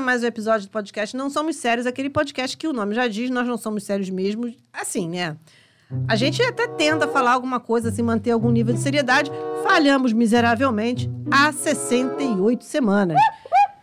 mais um episódio do podcast Não Somos Sérios, aquele podcast que o nome já diz, nós não somos sérios mesmo. Assim, né? A gente até tenta falar alguma coisa, assim, manter algum nível de seriedade. Falhamos miseravelmente há 68 semanas.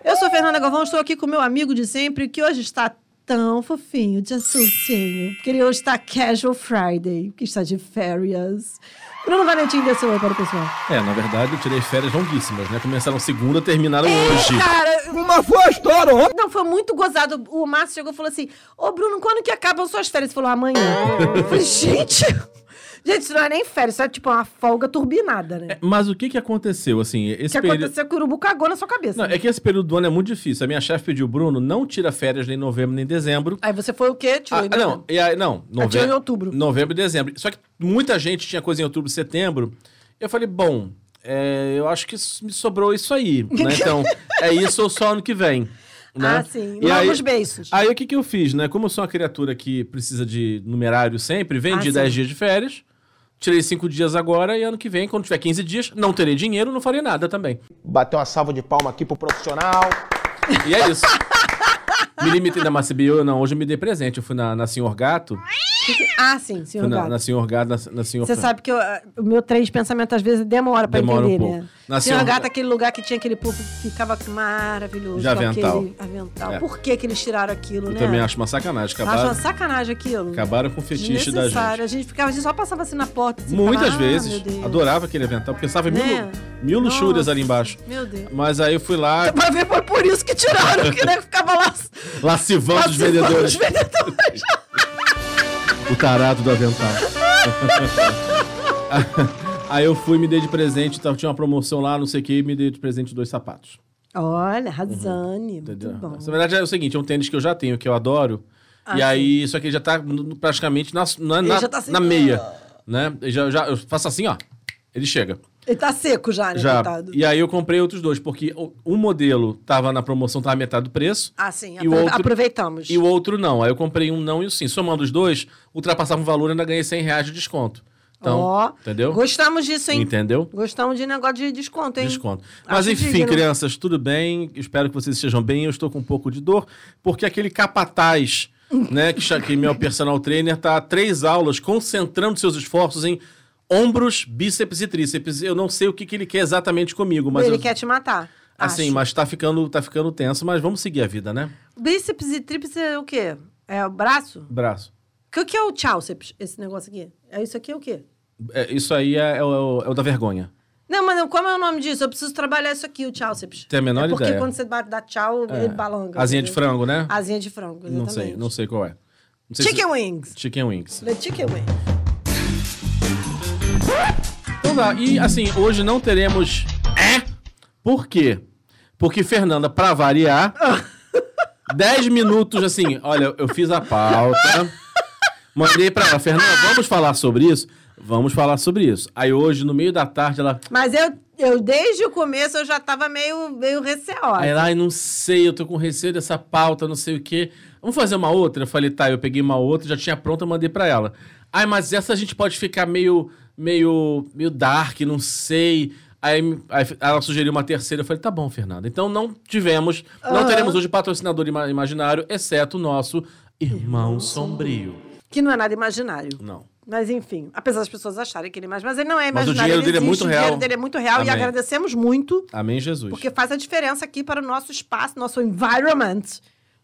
Eu sou Fernanda Galvão, estou aqui com meu amigo de sempre, que hoje está tão fofinho, de assuntinho, porque ele hoje está Casual Friday, que está de férias. Bruno Valentim dê seu oi para o pessoal. É, na verdade, eu tirei férias longuíssimas, né? Começaram segunda, terminaram hoje. Cara, Uma foi a história, ó. não, foi muito gozado. O Márcio chegou e falou assim: Ô, Bruno, quando que acabam suas férias? Ele falou, amanhã. Eu falei, gente. Gente, isso não é nem férias, isso é tipo uma folga turbinada, né? É, Mas o que que aconteceu, assim, O esse que período... aconteceu que o urubu cagou na sua cabeça. Não, né? é que esse período do ano é muito difícil. A minha chefe pediu, Bruno, não tira férias nem em novembro nem em dezembro. Aí você foi o quê? Tirou Ah, em não, novembro. e aí, não, Ah, tirou em novembro, outubro. novembro e dezembro. Só que muita gente tinha coisa em outubro e setembro. Eu falei, bom, é, eu acho que me sobrou isso aí, né? Então, é isso ou só ano que vem. Né? Ah, sim. E aí, Longos beiços. aí o que, que eu fiz, né? Como eu sou uma criatura que precisa de numerário sempre, vendi Ah, 10 sim. dias de férias, tirei 5 dias agora e ano que vem, quando tiver 15 dias, não terei dinheiro, não farei nada também. Bater uma salva de palma aqui pro profissional. E é isso. me limitei na Macebio, não, hoje eu me dei presente. Eu fui na, na Senhor Gato, Ah, sim, senhor fui na, Gato. na Senhor Gato, na, na Senhor... Você sabe que eu- o meu trem de pensamento às vezes demora pra Demora um entender, pouco. né? Na Senhor Senhor- Gato, aquele lugar que tinha aquele povo que ficava maravilhoso. De avental. aquele avental. É. Por que, que eles tiraram aquilo, Eu né? também acho uma sacanagem. Acho Acabaram, uma sacanagem aquilo. acabaram com o fetiche da gente. A gente ficava, a gente só passava assim na porta. Assim, Muitas ficava, ah, vezes. Deus. Adorava aquele avental, porque estava mil, Né? mil luxúrias Nossa, ali embaixo. Meu Deus. Mas aí eu fui lá, Pra ver, foi por isso que tiraram, porque né, ficava lá. Lascivando os vendedores. Os vendedores. O tarado do avental. aí eu fui, me dei de presente, tinha uma promoção lá, não sei o que, e me dei de presente dois sapatos. Olha, Razane. Muito Entendeu? bom. Na verdade é o seguinte, é um tênis que eu já tenho, que eu adoro. Ah, e aí, só que ele já tá praticamente na, na, na, tá assim, na meia. Né? Eu já, já, eu faço assim, ó. Ele chega. Ele tá seco já, né, Já. coitado? E aí eu comprei outros dois, porque um modelo tava na promoção, tava metade do preço. Ah, sim. E apro- outro- Aproveitamos. E o outro não. Aí eu comprei um não e o sim. Somando os dois, ultrapassava o valor e ainda ganhei 100 reais de desconto. Então, Ó, entendeu? Gostamos disso, hein? Entendeu? Gostamos de negócio de desconto, hein? Desconto. Mas Acho enfim, digno. crianças, tudo bem. Espero que vocês estejam bem. Eu estou com um pouco de dor, porque aquele capataz, né, que, que meu personal trainer, tá há três aulas concentrando seus esforços em ombros, bíceps e tríceps. Eu não sei o que, que ele quer exatamente comigo, mas Ele eu- quer te matar. assim, acho. mas tá ficando, tá ficando tenso, mas vamos seguir a vida, né? Bíceps e tríceps é o quê? É o braço? Braço. O que é o tríceps, esse negócio aqui? É isso aqui é o quê? É, isso aí é, é o, é o da vergonha. Não, mas não, como é o nome disso? Eu preciso trabalhar isso aqui, o tríceps. Tem a menor é porque ideia. quando você dá tchau, ele balanga. Asinha de frango, né? Asinha de frango, exatamente. Não sei, não sei qual é. Sei Chicken se- wings. Chicken wings. The chicken wings. Então dá. E assim, hoje não teremos. É? Por quê? Porque Fernanda, pra variar, 10 minutos assim, olha, eu fiz a pauta. Mandei pra ela, Fernanda, vamos falar sobre isso? Vamos falar sobre isso. Aí hoje, no meio da tarde, ela. Mas eu, eu, desde o começo, eu já tava meio, meio receosa. Aí ela, ai, não sei, eu tô com receio dessa pauta, não sei o quê. Vamos fazer uma outra? Eu falei, tá, eu peguei uma outra, já tinha pronta, mandei pra ela. Ai, mas essa a gente pode ficar meio, meio, meio dark, não sei. Aí, aí ela sugeriu uma terceira, eu falei, tá bom, Fernanda. Então não tivemos, não teremos hoje patrocinador ima- imaginário, exceto o nosso Irmão Sombrio. Que não é nada imaginário. Não. Mas enfim, apesar das pessoas acharem que ele é mais, mas ele não é Mas o imaginário. dinheiro ele dele é muito O real. dinheiro dele é muito real e Amém. agradecemos muito, Amém, Jesus. porque faz a diferença aqui para o nosso espaço, nosso environment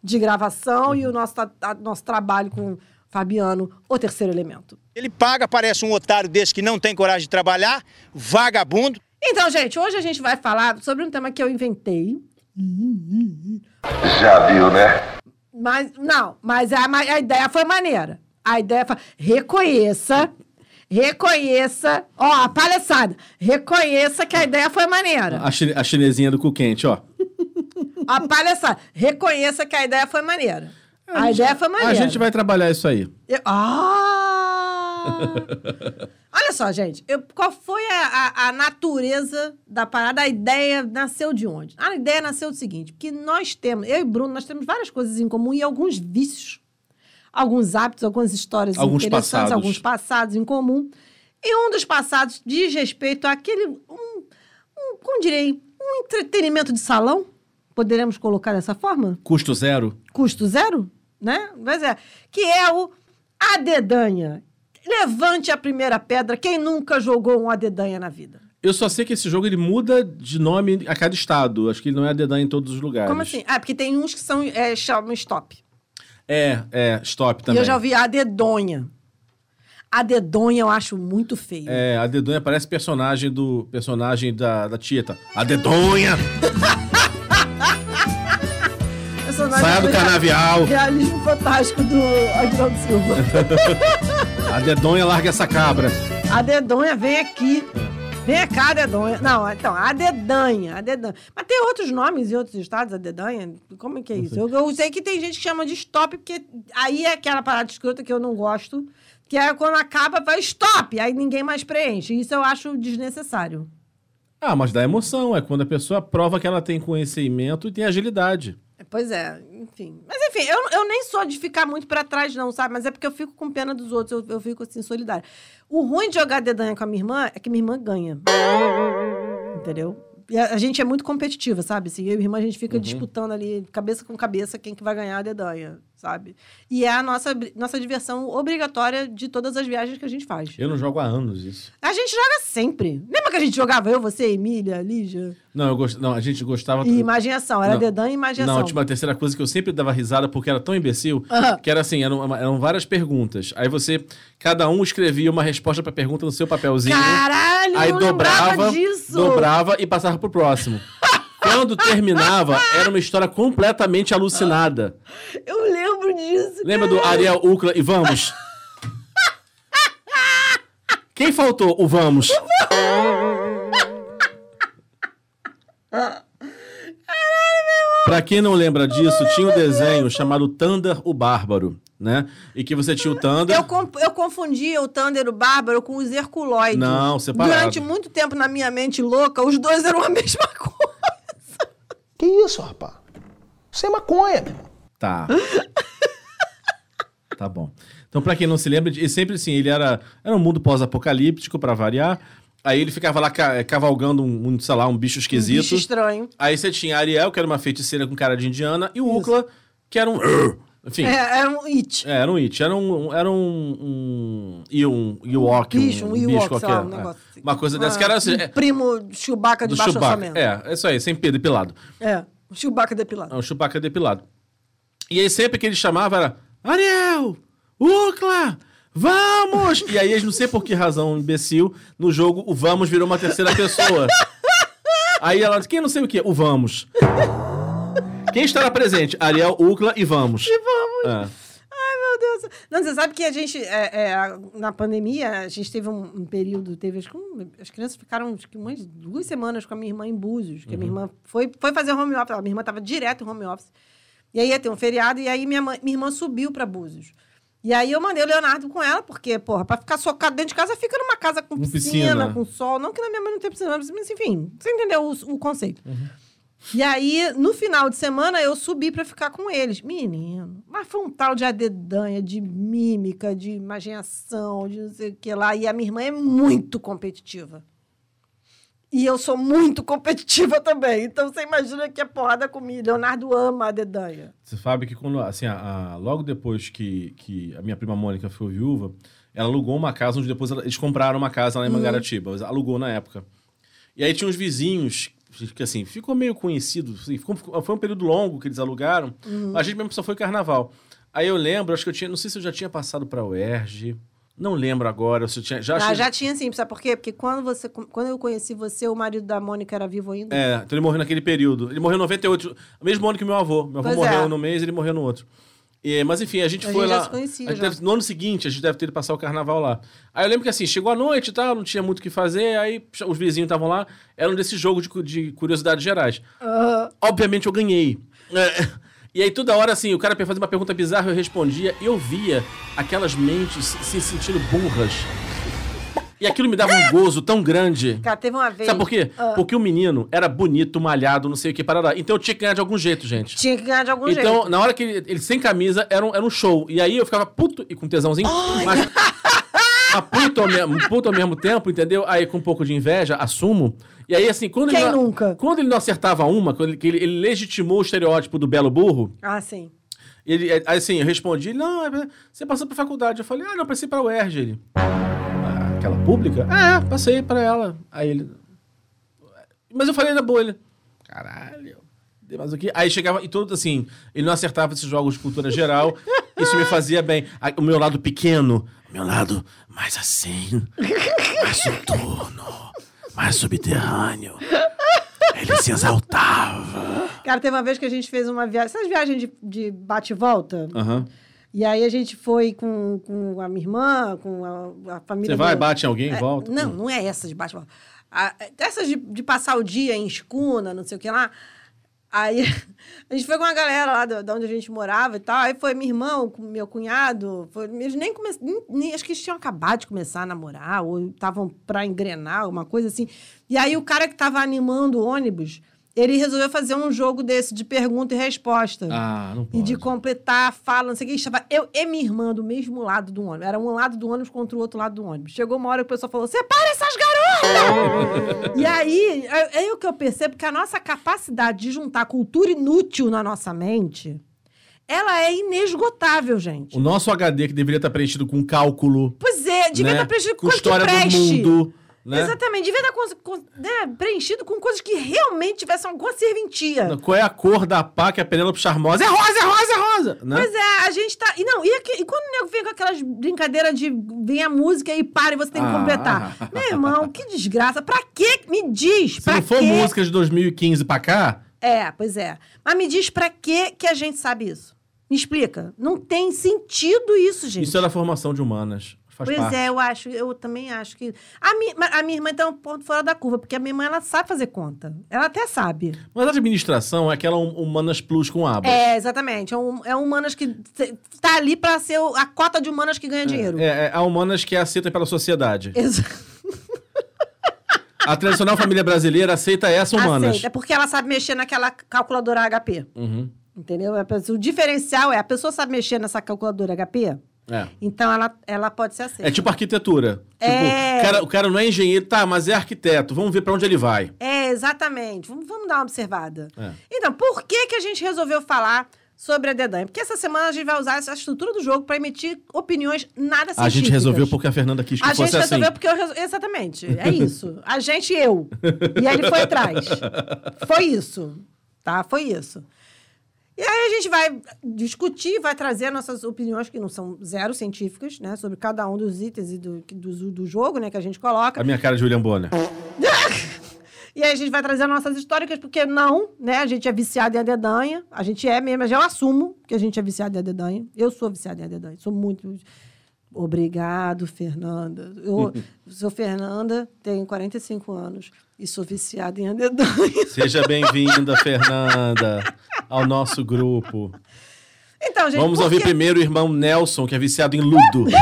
de gravação e o nosso, a- nosso trabalho com Fabiano, o terceiro elemento. Ele paga, parece um otário desse que não tem coragem de trabalhar, vagabundo. Então, gente, hoje a gente vai falar sobre um tema que eu inventei. Já viu, né? Mas, não, mas a, ma- a ideia foi maneira. A ideia foi. Reconheça. Reconheça. Ó, a palhaçada. Reconheça que a ideia foi maneira. A, chine- a chinesinha do cu quente, ó. A palhaçada. Reconheça que a ideia foi maneira. A ideia foi maneira. A gente vai trabalhar isso aí. Eu- Ah! Olha só, gente. eu- qual foi a, a- a natureza da parada? A ideia nasceu de onde? A ideia nasceu do seguinte: porque nós temos, eu e Bruno, nós temos várias coisas em comum e alguns vícios, alguns hábitos, algumas histórias Alguns interessantes, passados. alguns passados em comum. E um dos passados diz respeito àquele. Um, um, como direi? Um entretenimento de salão Poderemos colocar dessa forma? Custo zero? Custo zero, né? Mas é. Que é o A Dedanha. Levante a primeira pedra quem nunca jogou um A Dedanha na vida. Eu só sei que esse jogo ele muda de nome a cada estado. Acho que ele não é a dedanha em todos os lugares. Como assim? Ah, porque tem uns que são é, chamam stop. É, é, stop E também. eu já ouvi A Dedonha. A Dedonha eu acho muito feio. É, a dedonha parece personagem do personagem da, da Tieta. A dedonha! Saia do real- canavial! Realismo fantástico do Aguinaldo Silva. A dedonha larga essa cabra. A dedonha vem aqui. Vem cá, a dedonha. Não, então, a dedanha, a dedanha. Mas tem outros nomes em outros estados, a dedanha? Como é que é isso? Eu, eu sei que tem gente que chama de stop, porque aí é aquela parada escrota que eu não gosto, que é quando acaba, vai stop, aí ninguém mais preenche. Isso eu acho desnecessário. Ah, mas dá emoção. É quando a pessoa prova que ela tem conhecimento e tem agilidade. Pois é, enfim. Mas enfim, eu, eu nem sou de ficar muito pra trás, não, sabe? Mas é porque eu fico com pena dos outros, eu, eu fico assim, solidária. O ruim de jogar dedanha com a minha irmã é que minha irmã ganha. Entendeu? E a, a gente é muito competitiva, sabe? Assim, eu e minha irmã, a gente fica disputando ali, cabeça com cabeça, quem que vai ganhar a dedanha, sabe? E é a nossa, nossa diversão obrigatória de todas as viagens que a gente faz. Eu não jogo há anos isso. A gente joga sempre. Lembra que a gente jogava eu, você, Emília, Lígia? Não, eu gost... não a gente gostava. E imaginação. Era Não. dedanha e imaginação. Não, uma terceira coisa que eu sempre dava risada porque era tão imbecil, Aham. que era assim, eram, eram várias perguntas. Aí você, cada um escrevia uma resposta pra pergunta no seu papelzinho. Caralho, aí eu dobrava, disso. dobrava e passava pro próximo. Quando terminava, era uma história completamente alucinada. Eu lembro disso. Lembra do. Ariel Ucla e vamos? Quem faltou? O vamos. Pra quem não lembra disso, tinha um desenho chamado Thunder o Bárbaro, né? E que você tinha o Thunder. Eu, com- eu confundia o Thunder, o Bárbaro, com os Herculoides. Não, separado. Durante muito tempo, na minha mente louca, os dois eram a mesma coisa. Que isso, rapaz? Isso é maconha, meu irmão. Tá. tá bom. Então, pra quem não se lembra, e sempre assim, ele era, era um mundo pós-apocalíptico, pra variar. Aí ele ficava lá ca- cavalgando um, um, sei lá, um bicho esquisito. Bicho estranho. Aí você tinha a Ariel, que era uma feiticeira com cara de indiana, e o Ucla, que era um. Enfim. É, era um it. É, era um It, era um. Era um. um e um Ewok, bicho, um bicho Ewok, sei qualquer. lá, um é. assim. Uma coisa dessa Ah, que era assim. um é, primo Chewbacca de do baixo Chewbacca. orçamento. É, é isso aí, sem Pedro depilado. É, o Chewbacca depilado. É um Chewbacca depilado. E aí sempre que ele chamava era. Ariel! Ucla! Vamos! E aí, não sei por que razão, imbecil, no jogo o vamos virou uma terceira pessoa. Aí ela disse, quem não sei o quê? O vamos. Quem estará presente? Ariel, Ucla e vamos. E vamos. Ai, meu Deus. Não, você sabe que a gente, é, é, na pandemia, a gente teve um, um período, teve, acho que um- as crianças ficaram acho que umas duas semanas com a minha irmã em Búzios, que a minha irmã foi, foi fazer home office, a minha irmã estava direto em home office. E aí ia ter um feriado, e aí minha, mãe- minha irmã subiu para Búzios. E aí eu mandei o Leonardo com ela, porque, porra, pra ficar socado dentro de casa, fica numa casa com piscina, piscina. com sol. Não que na minha mãe não tem piscina, mas enfim, você entendeu o, o conceito. E aí, no final de semana, eu subi pra ficar com eles. Menino, mas foi um tal de adedanha, de mímica, de imaginação, de não sei o que lá. E a minha irmã é muito competitiva. E eu sou muito competitiva também. Então, você imagina que é porrada comigo. Leonardo ama a dedanha. Você sabe que quando, assim, a- a- logo depois que, que a minha prima Mônica foi viúva, ela alugou uma casa onde depois ela- eles compraram uma casa lá em Mangaratiba. Mas Alugou na época. E aí tinha uns vizinhos que, assim, ficou meio conhecido. assim, ficou- foi um período longo que eles alugaram. A gente mesmo só foi carnaval. Aí eu lembro, acho que eu tinha, não sei se eu já tinha passado pra UERJ. Não lembro agora, se eu tinha... Já, Ah, che- já tinha sim, sabe por quê? Porque quando, você, quando eu conheci você, o marido da Mônica era vivo ainda. É, então ele morreu naquele período. Ele morreu em 98, o mesmo ano que meu avô. Meu avô Pois morreu é. no mês, ele morreu no outro. E, mas enfim, a gente A foi gente já lá. se conhecia, a gente já. deve- no ano seguinte, a gente deve ter ido passar o carnaval lá. Aí eu lembro que assim, chegou a noite e tal, não tinha muito o que fazer, aí os vizinhos estavam lá, eram desse jogo de, de curiosidades gerais. Obviamente eu ganhei. É, E aí toda hora, assim, o cara ia fazer uma pergunta bizarra, eu respondia, e eu via aquelas mentes se sentindo burras. E aquilo me dava um gozo tão grande. cara, teve uma vez. Sabe por quê? Ah. Porque o menino era bonito, malhado, não sei o que, parará. Então eu tinha que ganhar de algum jeito, gente. Tinha que ganhar de algum Então, jeito. na hora que ele, ele sem camisa, era um, era um show. E aí eu ficava puto e com tesãozinho. Mas, mas puto, ao mesmo, puto ao mesmo tempo, entendeu? Aí com um pouco de inveja, assumo. E aí, assim, quando Quem ele. não- nunca? Quando ele não acertava uma, quando ele, que ele, ele legitimou o estereótipo do belo burro, Ah, sim. ele, é, assim, eu respondi, não, é- você passou pra faculdade. Eu falei, ah, não, passei pra UERJ. Ele, "Ah, aquela pública? Ah, é, passei pra ela. Aí ele, mas eu falei na ele, caralho, mas o quê? Aí chegava, e tudo assim, ele não acertava esses jogos de cultura geral, isso me fazia bem. Aí, o meu lado pequeno, o meu lado mais assim, mais soturno, mais subterrâneo, ele se exaltava. Cara, teve uma vez que a gente fez uma viagem. Essas viagens de, de bate e volta? E aí a gente foi com, com a minha irmã, com a, a família. Você vai, do- bate em alguém, É, volta? Não, não é essa de bate volta. A- Essas de, de passar o dia em escuna, não sei o que lá. Aí a gente foi com uma galera lá de onde a gente morava e tal. Aí foi minha irmã, com meu cunhado. Foi, eles nem começaram. Acho que eles tinham acabado de começar a namorar, ou estavam pra engrenar, uma coisa assim. E aí o cara que tava animando o ônibus, ele resolveu fazer um jogo desse de pergunta e resposta. Ah, não E pode. de completar a fala, não sei o que. Estava eu e minha irmã do mesmo lado do ônibus. Era um lado do ônibus contra o outro lado do ônibus. Chegou uma hora que o pessoal falou: separa essas garotas! e aí, é, é o que eu percebo que a nossa capacidade de juntar cultura inútil na nossa mente, ela é inesgotável, gente. O nosso HD que deveria estar preenchido com cálculo, Pois é, devia né? estar preenchido com com história que do mundo, né? Exatamente, devia estar né, preenchido com coisas que realmente tivessem alguma serventia. Qual é a cor da pá que a Penélope Charmosa? É rosa, é rosa, é rosa! Né? Pois é, a gente tá. E não, e, aqui- e quando o nego vem com aquelas brincadeiras de vem a música e para e você tem que Ah. completar? Meu irmão, que desgraça. Pra que? Me diz. Se pra não for quê? música de 2015 pra cá, É, pois é. Mas me diz pra que que a gente sabe isso? Me explica. Não tem sentido isso, gente. isso é da formação de humanas. Faz Pois parte. é, eu acho, eu também acho que. A minha, a minha irmã tá um ponto fora da curva, porque a minha irmã ela sabe fazer conta. Ela até sabe. Mas a administração é aquela hum- humanas plus com abas. É, exatamente. É um, é um humanas que tá ali pra ser a cota de humanas que ganha dinheiro. É, é a humanas que é aceita pela sociedade. Exa- A tradicional família brasileira aceita essa humanas. Aceita. É porque ela sabe mexer naquela calculadora HP. Uhum. Entendeu? Pessoa- O diferencial é a pessoa sabe mexer nessa calculadora HP, É. então ela, ela pode ser aceita. É tipo arquitetura. É. Tipo, o cara, o cara não é engenheiro, tá, mas é arquiteto. Vamos ver pra onde ele vai. É, exatamente. Vamos, vamos dar uma observada. É. Então, por que, que a gente resolveu falar sobre a Dedanha? Porque essa semana a gente vai usar essa estrutura do jogo para emitir opiniões nada científicas. A gente resolveu porque a Fernanda quis que A fosse gente resolveu assim. porque eu resol... Exatamente. É isso. A gente e eu. E ele foi atrás. Foi isso. Tá? Foi isso. E aí a gente vai discutir, vai trazer nossas opiniões, que não são zero científicas, né? Sobre cada um dos itens e do, do, do jogo, né? Que a gente coloca. A minha cara de William Bonner. E aí a gente vai trazer nossas históricas, porque não, né? A gente é viciado em adedanha. A gente é mesmo, eu assumo que a gente é viciado em adedanha. Eu sou viciado em adedanha. Sou muito. Obrigado, Fernanda. Eu sou Fernanda, tenho 45 anos e sou viciada em adedanha. Seja bem-vinda, Fernanda, ao nosso grupo. Então, gente, Vamos ouvir primeiro o irmão Nelson, que é viciado em ludo.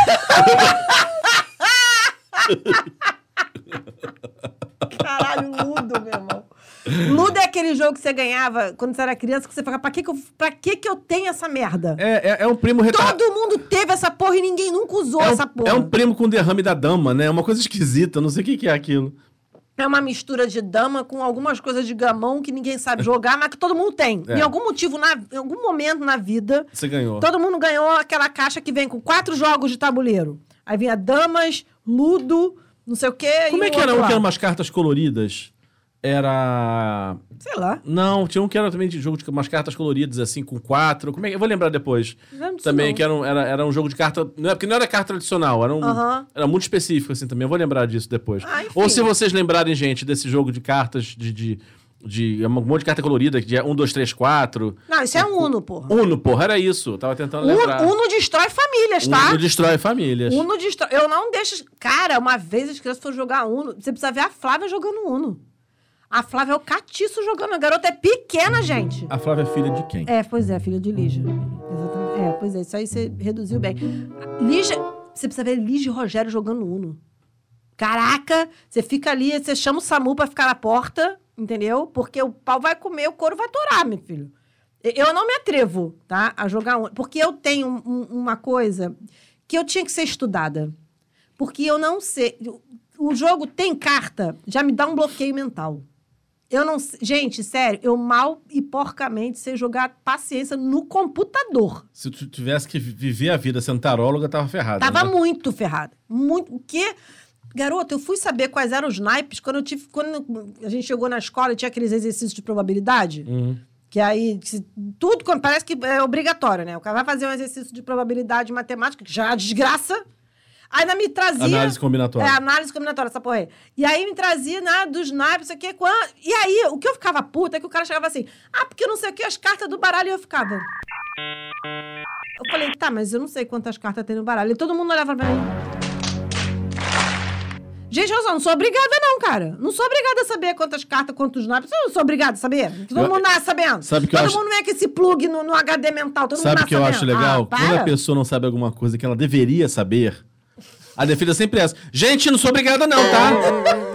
Caralho, Ludo, meu irmão. Ludo é aquele jogo que você ganhava quando você era criança, que você falava, pra que, que, eu, pra que, que eu tenho essa merda? É, é, é um primo retardado. Todo mundo teve essa porra e ninguém nunca usou É essa um, porra. é um primo com derrame da dama, né? É uma coisa esquisita, não sei o que, que é aquilo. É uma mistura de dama com algumas coisas de gamão que ninguém sabe jogar, mas que todo mundo tem. É. Em algum motivo, na, em algum momento na vida, Você ganhou. todo mundo ganhou aquela caixa que vem com quatro jogos de tabuleiro. Aí vinha damas, ludo, não sei o quê. Como e é que era outro um que eram umas cartas coloridas? Era. Sei lá. Não, tinha um que era também de jogo de umas cartas coloridas, assim, com quatro. Como é que. Eu vou lembrar depois. Não Também não. que era um, era, era um jogo de carta. Não é, porque não era carta tradicional, era um. Aham. Era muito específico, assim, também. Eu vou lembrar disso depois. Ah. Ou se vocês lembrarem, gente, desse jogo de cartas de. de, de- é um monte de carta colorida, que é 1, 2, 3, 4. Não, isso é um Uno, porra. Uno, porra, era isso. Tava tentando lembrar. Uno, Uno destrói famílias, tá? Uno destrói famílias. Uno destrói. Eu não deixo. Cara, uma vez as crianças foram jogar Uno. Você precisa ver a Flávia jogando Uno. A Flávia é o catiço jogando. A garota é pequena, gente. A Flávia é filha de quem? É, pois é, filha de Lígia. Exatamente. É, pois é, isso aí você reduziu bem. Lígia, você precisa ver Lígia e Rogério jogando Uno. Caraca, você fica ali, você chama o Samu pra ficar na porta, entendeu? Porque o pau vai comer, o couro vai torar, meu filho. Eu não me atrevo, tá, a jogar Uno. Porque eu tenho um- uma coisa que eu tinha que ser estudada. Porque eu não sei. o jogo tem carta, já me dá um bloqueio mental. Eu não. Gente, sério, eu mal e porcamente sei jogar paciência no computador. Se tu tivesse que vi- viver a vida sendo taróloga, tava ferrada. Tava né? muito ferrada. Muito. O quê? Garoto, eu fui saber quais eram os naipes quando eu tive. Quando a gente chegou na escola e tinha aqueles exercícios de probabilidade. Uhum. Que aí, se- tudo quando- parece que é obrigatório, né? O cara vai fazer um exercício de probabilidade matemática, que já é uma desgraça. Ainda me trazia. Análise combinatória. É, análise combinatória, essa porra aí. E aí me trazia, né, dos naipes, isso aqui. Quando... E aí, o que eu ficava puta é que o cara chegava assim, ah, porque não sei o que, as cartas do baralho, e eu ficava. Eu falei, tá, mas eu não sei quantas cartas tem no baralho. E todo mundo olhava pra mim. Gente, eu só não sou obrigada, não, cara. Não sou obrigada a saber quantas cartas, quantos naipes. Eu não sou obrigada a saber. Todo Eu- mundo nasce sabendo. Sabe que todo acho- mundo vem com esse plug no, no HD mental. Todo mundo Sabe o que eu acho legal? Ah, Quando a pessoa não sabe alguma coisa que ela deveria saber, a defesa é sempre essa. Gente, não sou obrigada não, tá?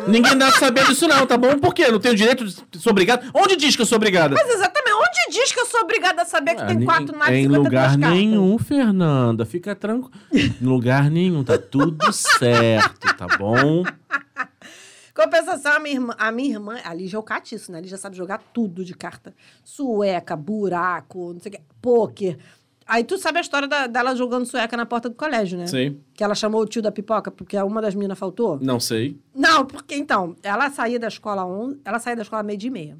Ninguém dá saber disso não, tá bom? Por quê? Não tenho direito de sou obrigada? Onde diz que eu sou obrigada? Mas exatamente, onde diz que eu sou obrigada a saber que Ah, tem nem- quatro naipes e Em 52 lugar cartas? nenhum, Fernanda. Fica tranquilo. Em lugar nenhum, tá tudo certo, tá bom? Compensação, a minha irmã, a minha irmã, a Lígia é o catiço, né? A Lígia sabe jogar tudo de carta. Sueca, buraco, não sei o que, pôquer. Aí tu sabe a história da- dela jogando sueca na porta do colégio, né? Sei. Que ela chamou o tio da pipoca porque uma das meninas faltou? Não sei. Não, porque então, ela saía da escola on, ela saía da escola meio dia e meia.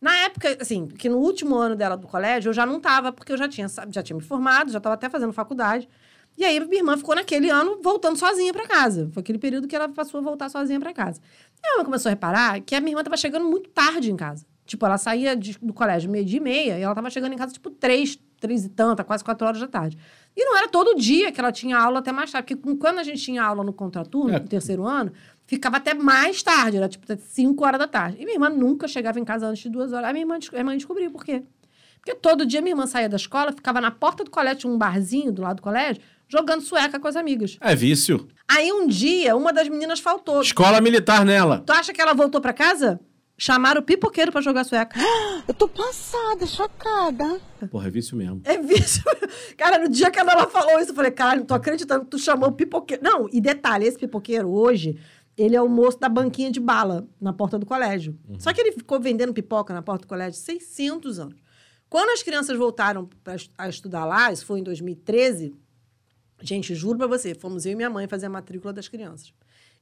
Na época, assim, que no último ano dela do colégio, eu já não tava, porque eu já tinha, já tinha me formado, já tava até fazendo faculdade. E aí, minha irmã ficou naquele ano voltando sozinha pra casa. Foi aquele período que ela passou a voltar sozinha pra casa. E ela começou a reparar que a minha irmã tava chegando muito tarde em casa. Tipo, ela saía de- do colégio meio dia e meia e ela tava chegando em casa, tipo, três, três e tanta, quase quatro horas da tarde. E não era todo dia que ela tinha aula até mais tarde. Porque quando a gente tinha aula no contraturno, É. no terceiro ano, ficava até mais tarde, era tipo cinco horas da tarde. E minha irmã nunca chegava em casa antes de duas horas. Aí minha irmã, minha mãe descobriu por quê. Porque todo dia minha irmã saía da escola, ficava na porta do colégio, tinha um barzinho do lado do colégio, jogando sueca com as amigas. É vício. Aí um dia, uma das meninas faltou. Escola militar nela. Tu acha que ela voltou pra casa? Chamaram o pipoqueiro pra jogar sueca. Eu tô passada, chocada. Porra, é vício mesmo. É vício. Cara, no dia que ela falou isso, eu falei, cara, não tô acreditando que tu chamou o pipoqueiro. Não, e detalhe, esse pipoqueiro hoje, ele é o moço da banquinha de bala na porta do colégio. Só que ele ficou vendendo pipoca na porta do colégio 600 anos. Quando as crianças voltaram pra, a estudar lá, isso foi em 2013, gente, juro pra você, fomos eu e minha mãe fazer a matrícula das crianças.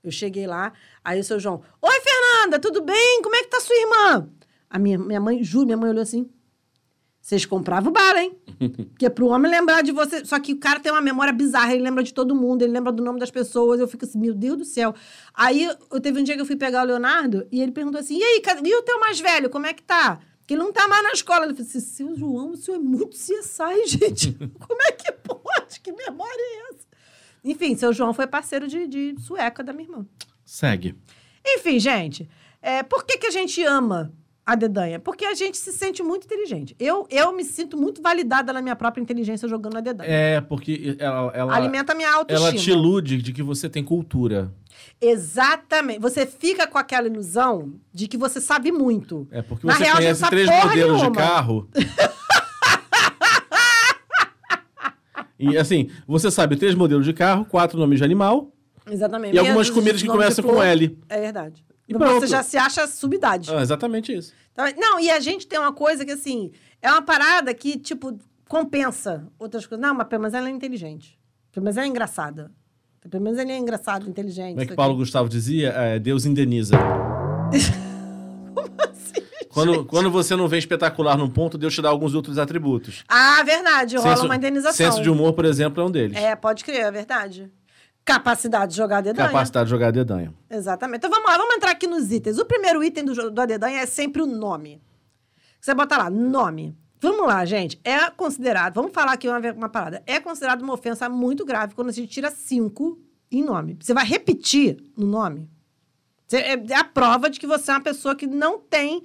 Eu cheguei lá, aí o seu João, oi, Fernanda, tudo bem? Como é que tá sua irmã? A minha, minha mãe, juro, minha mãe olhou assim, vocês compravam bala, hein? Porque pro homem lembrar de você. Só que o cara tem uma memória bizarra, ele lembra de todo mundo, ele lembra do nome das pessoas. Eu fico assim, meu Deus do céu. Aí eu teve um dia que eu fui pegar o Leonardo e ele perguntou assim: e aí, e o teu mais velho, como é que tá? Que ele não tá mais na escola. Ele falou assim: seu João, o senhor é muito CSI, gente. Como é que pode? Que memória é essa? Enfim, seu João foi parceiro de, de sueca da minha irmã. Segue. Enfim, gente, é, por que, que a gente ama a dedanha? Porque a gente se sente muito inteligente. Eu, eu me sinto muito validada na minha própria inteligência jogando a dedanha. É, porque ela, ela, Alimenta a minha autoestima. ela te ilude de que você tem cultura. Exatamente. Você fica com aquela ilusão de que você sabe muito. É porque Na você real, conhece três modelos nenhuma. de carro. e assim, você sabe três modelos de carro, quatro nomes de animal Exatamente. e algumas comidas que começam com flor. L. É verdade. E Então pronto. você já se acha subidade. Ah, exatamente isso. Tá? Não, e a gente tem uma coisa que, assim, é uma parada que, tipo, compensa outras coisas. Não, mas pelo menos ela é inteligente. Pelo menos ela é engraçada. Pelo menos ele é engraçado, inteligente. Como é que isso Paulo aqui. Gustavo dizia? É, Deus indeniza. Quando, quando você não vem espetacular num ponto, Deus te dá alguns outros atributos. Ah, verdade. Rola Senso- uma indenização. Senso de humor, por exemplo, é um deles. É, pode crer, é verdade. Capacidade de jogar dedanha. Capacidade de jogar dedanha. Exatamente. Então vamos lá, vamos entrar aqui nos itens. O primeiro item do, do Adedanha é sempre o nome. Você bota lá, nome. Vamos lá, gente. É considerado, vamos falar aqui uma, uma parada. É considerado uma ofensa muito grave quando a gente tira cinco em nome. Você vai repetir no nome. Você- é, é a prova de que você é uma pessoa que não tem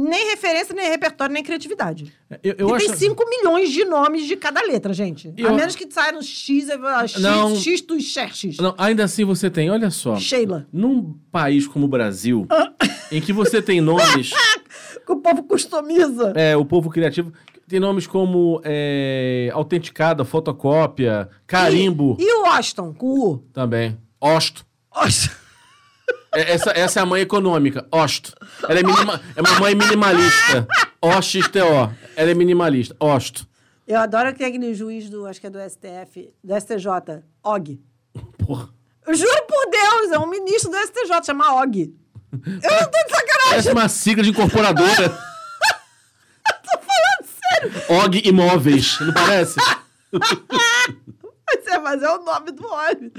nem referência, nem repertório, nem criatividade. Eu, eu acho... tem 5 milhões de nomes de cada letra, gente. Eu- A menos que saia no X, é, X, Não. X dos Xerxes. Não, ainda assim você tem, olha só. Sheila. Num país como o Brasil, em que você tem nomes, Que o povo customiza. é, o povo criativo, tem nomes como é, autenticada, fotocópia, carimbo E, e o Austin, com U? também. Osto. Austin. É, Essa, essa é a mãe econômica. Osto. Ela é, minima, é uma mãe minimalista. O-X-T-O. Ela é minimalista. Osto. Eu adoro aquele juiz do, acho que é do STF, do STJ, Og. Porra. Eu juro por Deus, é um ministro do STJ, chama Og. Eu não tô de sacanagem. Parece uma sigla de incorporadora. Tô falando sério. Og Imóveis. Não parece? Mas é, mas é o nome do homem.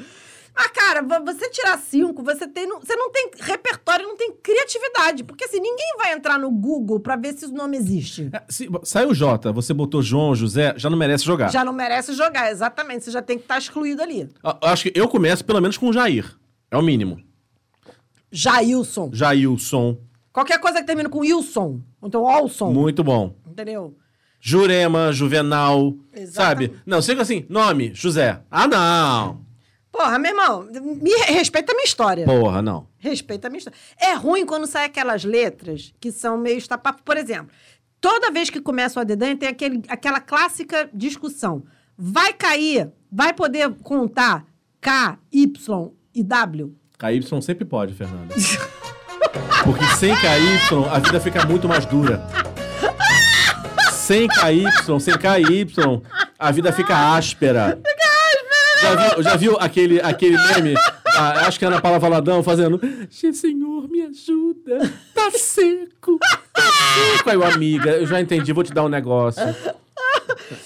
Mas, cara, vo- você tirar cinco, você, tem, não- você não tem repertório, não tem criatividade. Porque assim, ninguém vai entrar no Google pra ver se o nome existe. É, se- saiu J, você botou João, José, já não merece jogar. Já não merece jogar, exatamente. Você já tem que estar excluído ali. Eu Acho que eu começo pelo menos com Jair. É o mínimo. Jailson. Jailson. Qualquer coisa que termine com Wilson. Então, Olson. Muito bom. Entendeu? Jurema, Juvenal. Exatamente. Sabe? Não, chega assim, nome, José. Ah, não. Porra, meu irmão, me, respeita a minha história. Porra, não. Respeita a minha história. É ruim quando saem aquelas letras que são meio estapapo. Por exemplo, toda vez que começa o Adedanha tem aquele, aquela clássica discussão. Vai cair, vai poder contar K, Y e W? KY sempre pode, Fernanda. Porque sem KY, a vida fica muito mais dura. Sem KY, sem KY, a vida fica áspera. Já viu, já viu aquele, aquele meme? Acho que é Ana Paula Valadão fazendo "Gente, Senhor, me ajuda. Tá seco. Tá seco. Aí, amiga, eu já entendi, vou te dar um negócio.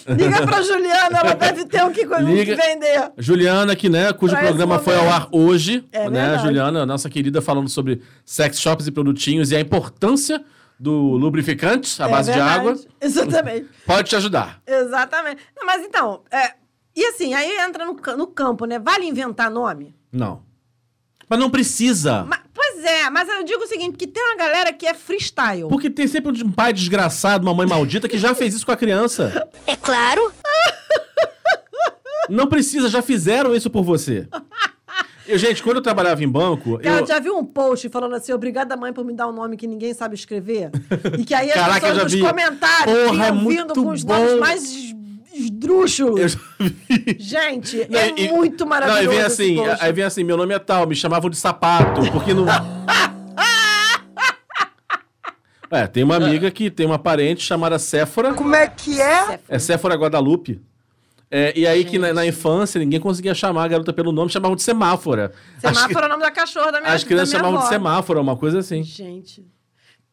Liga pra Juliana, ela deve ter o que, Liga- vender. Juliana, que, né, cujo Pra programa foi ao ar hoje, É né, verdade. Juliana, nossa querida, falando sobre sex shops e produtinhos e a importância do lubrificante à É base de verdade. água, Exatamente. pode te ajudar. Exatamente. Não, mas então, é, e assim, aí entra no, no campo, né? Vale inventar nome? Não. Mas não precisa. Ma- pois é, mas eu digo o seguinte, que tem uma galera que é freestyle. Porque tem sempre um pai desgraçado, uma mãe maldita que já fez isso com a criança. É claro. Não precisa, já fizeram isso por você. Eu, gente, quando eu trabalhava em banco, Cara, eu... já viu um post falando assim, obrigada mãe por me dar um nome que ninguém sabe escrever? E que aí as Caraca, eu pessoas nos vi. comentários Porra, vinham é vindo com os bom. nomes mais esdrúxulos. eu já vi. Gente, Não, é e- muito maravilhoso Não, aí vem assim, post. aí vem assim, meu nome é tal, me chamavam de sapato, porque não. É, tem uma amiga que tem uma parente chamada Séfora. Como é que é? É Séfora Guadalupe. É, e aí que na, na infância ninguém conseguia chamar a garota pelo nome, chamavam de semáfora. Semáforo As, é o nome da cachorra da minha as crianças da minha chamavam de avó. semáforo, uma coisa assim. Gente.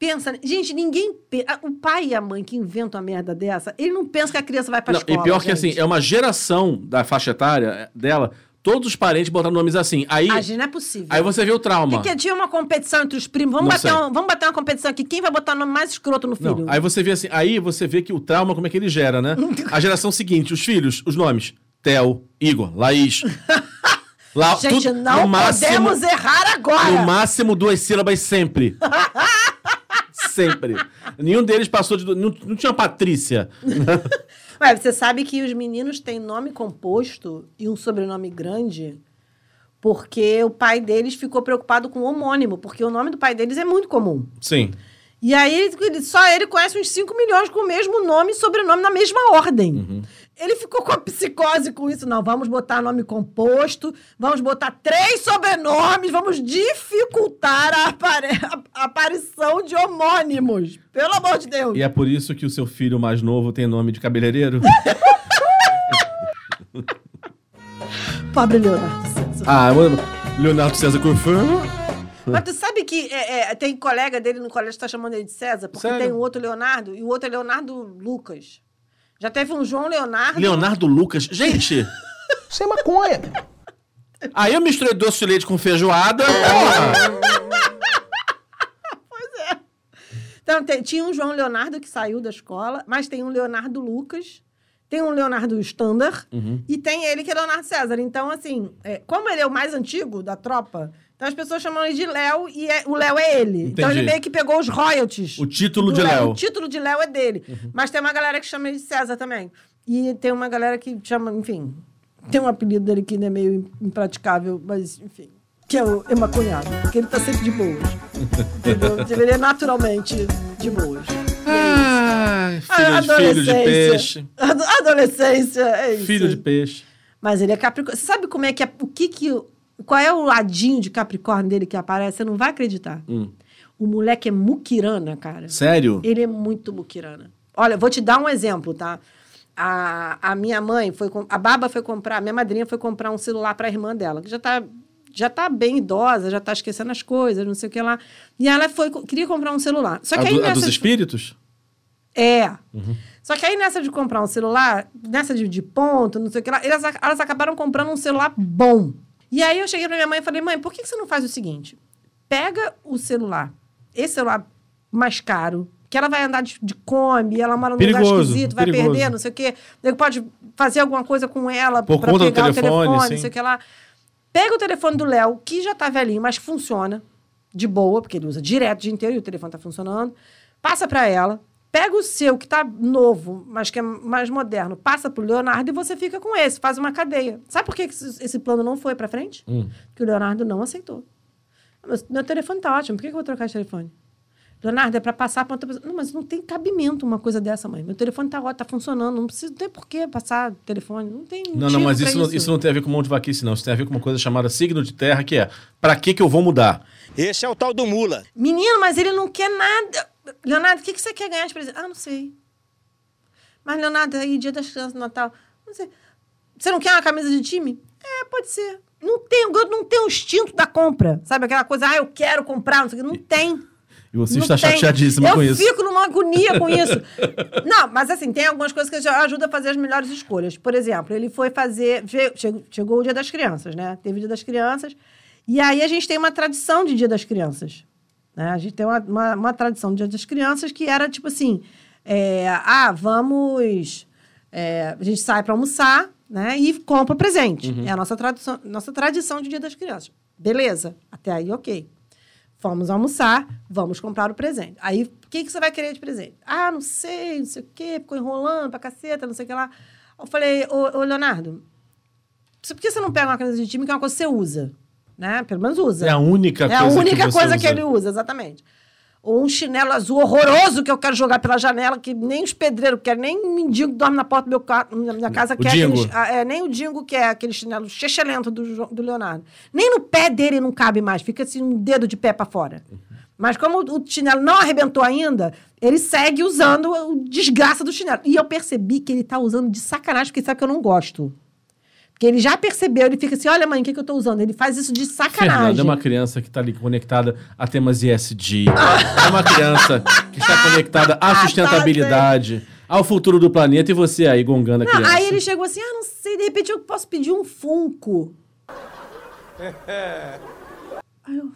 Pensa, gente, ninguém. pe- O pai e a mãe que inventam uma merda dessa, ele não pensa que a criança vai pra Não, escola. e pior que gente. assim, é uma geração da faixa etária dela, todos os parentes botaram nomes assim. Aí, Ah, gente, não é possível. aí você vê o trauma. Porque tinha uma competição entre os primos. Vamos Não bater, um- vamos bater uma competição aqui. Quem vai botar o nome mais escroto no filho? Não, aí você vê assim, aí você vê que o trauma, como é que ele gera, né? A geração seguinte, os filhos, os nomes. Theo, Igor, Laís. La, Gente, tudo- não máximo, podemos errar agora. No máximo duas sílabas sempre. sempre. Nenhum deles passou de. Não, não tinha Patrícia. Ué, você sabe que os meninos têm nome composto e um sobrenome grande porque o pai deles ficou preocupado com o homônimo, porque o nome do pai deles é muito comum. Sim. E aí, ele- só ele conhece uns 5 milhões com o mesmo nome e sobrenome na mesma ordem. Uhum. Ele ficou com a psicose com isso. Não, vamos botar nome composto, vamos botar três sobrenomes, vamos dificultar a, apare- a aparição de homônimos. Pelo amor de Deus. E é por isso que o seu filho mais novo tem nome de cabeleireiro? Pobre Leonardo César. ah, Leonardo César Corfano. Mas tu sabe que é, é, tem colega dele no colégio que tá chamando ele de César, porque Sério? tem um outro Leonardo e o outro é Leonardo Lucas. Já teve um João Leonardo. Leonardo Lucas. Gente, Isso é maconha, aí eu misturei doce de leite com feijoada. Porra. Então, tem- tinha um João Leonardo que saiu da escola, mas tem um Leonardo Lucas, tem um Leonardo Standard Uhum. e tem ele que é Leonardo César. Então, assim, é, como ele é o mais antigo da tropa, então as pessoas chamam ele de Léo e é- o Léo é ele. Então Entendi. ele meio que pegou os royalties. O título de Léo. O título de Léo é dele. Mas tem uma galera que chama ele de César também. E tem uma galera que chama, enfim, tem um apelido dele que ainda é meio impraticável, mas, enfim, que é o emaconhado, porque ele tá sempre de boas. Entendeu? Ele é naturalmente de boas. Ai, A- filho, de, filho de peixe. Ado- Adolescência, é isso. Filho de peixe. Mas ele é capricorniano. Sabe como é que é, o que que Qual é o ladinho de Capricórnio dele que aparece? Você não vai acreditar. Hum. O moleque é muquirana, cara. Sério? Ele é muito muquirana. Olha, vou te dar um exemplo, tá? A, a minha mãe foi. A Baba foi comprar, a minha madrinha foi comprar um celular para a irmã dela, que já tá, já tá bem idosa, já tá esquecendo as coisas, não sei o que lá. E ela foi, queria comprar um celular. Só que A, aí do- a nessa dos de- espíritos? É. Só que aí nessa de comprar um celular, nessa de, de ponto, não sei o que lá, elas, elas acabaram comprando um celular bom. E aí eu cheguei pra minha mãe e falei, mãe, por que você não faz o seguinte? Pega o celular, esse celular mais caro, que ela vai andar de, de Kombi, ela mora num lugar Perigoso, esquisito, vai perigoso. perder, não sei o quê. Ele pode fazer alguma coisa com ela Por pra pegar telefone, o telefone, sim. não sei o que lá. Pega o telefone do Léo, que já tá velhinho, mas funciona de boa, porque ele usa direto o dia inteiro e o telefone tá funcionando. Passa para ela. Pega o seu, que tá novo, mas que é mais moderno, passa pro Leonardo e você fica com esse, faz uma cadeia. Sabe por que esse plano não foi para frente? Hum. Que o Leonardo não aceitou. Meu, telefone tá ótimo, por que eu vou trocar de telefone? Leonardo, é para passar para outra pessoa. Não, mas não tem cabimento uma coisa dessa, mãe. Meu telefone tá ótimo, tá funcionando. Não precisa, não tem por que passar telefone. Não tem. Não, não, mas pra isso, Não, isso não tem a ver com mão de vaquice, não. Isso tem a ver com uma coisa chamada signo de terra, que é pra que que eu vou mudar? Esse é o tal do mula. Menino, mas ele não quer nada. Leonardo, o que, que você quer ganhar de presente? Ah, não sei. Mas, Leonardo, aí, dia das crianças, Natal. Não sei. Você não quer uma camisa de time? É, pode ser. Não tem, não tem o instinto da compra. Sabe aquela coisa, ah, eu quero comprar, não sei o que. Não tem. E você Não está tem. chateadíssima eu com isso. fico numa agonia com isso. Não, mas assim, tem algumas coisas que já ajudam a fazer as melhores escolhas. Por exemplo, ele foi fazer. che- che- Chegou o Dia das Crianças, né? Teve o Dia das Crianças. E aí a gente tem uma tradição de Dia das Crianças. Né? A gente tem uma, uma, uma tradição de Dia das Crianças que era tipo assim: é, ah, vamos. é, a gente sai para almoçar né? e compra presente. É a nossa tradição, nossa tradição de Dia das Crianças. Beleza, até aí, ok. Fomos almoçar, vamos comprar o presente. Aí, o que, que você vai querer de presente? Ah, não sei, não sei o quê, ficou enrolando pra caceta, não sei o que lá. Eu falei, ô, ô Leonardo, por que você não pega uma camisa de time que é uma coisa que você usa? Né? Pelo menos usa. É a única É coisa a que única você coisa usa. que ele usa, exatamente. Ou um chinelo azul horroroso que eu quero jogar pela janela, que nem os pedreiros querem, nem o mendigo que dorme na porta do meu ca... na minha casa O quer. dingo. aqueles- é, nem o Dingo quer aquele chinelo chechelento do, do Leonardo. Nem no pé dele não cabe mais, fica assim um dedo de pé para fora. Mas como o chinelo não arrebentou ainda, ele segue usando o desgraça do chinelo. E eu percebi que ele tá usando de sacanagem, porque sabe que eu não gosto. Porque ele já percebeu, ele fica assim: olha, mãe, o que, que eu tô usando? Ele faz isso de sacanagem. Fernanda é uma criança que está ali conectada a temas ESG. é uma criança que está conectada à Ah, tá, sustentabilidade, ao futuro do planeta. E você aí, gongando a Não, criança. aí ele chegou assim: ah, não sei, de repente eu posso pedir um Funko. aí eu.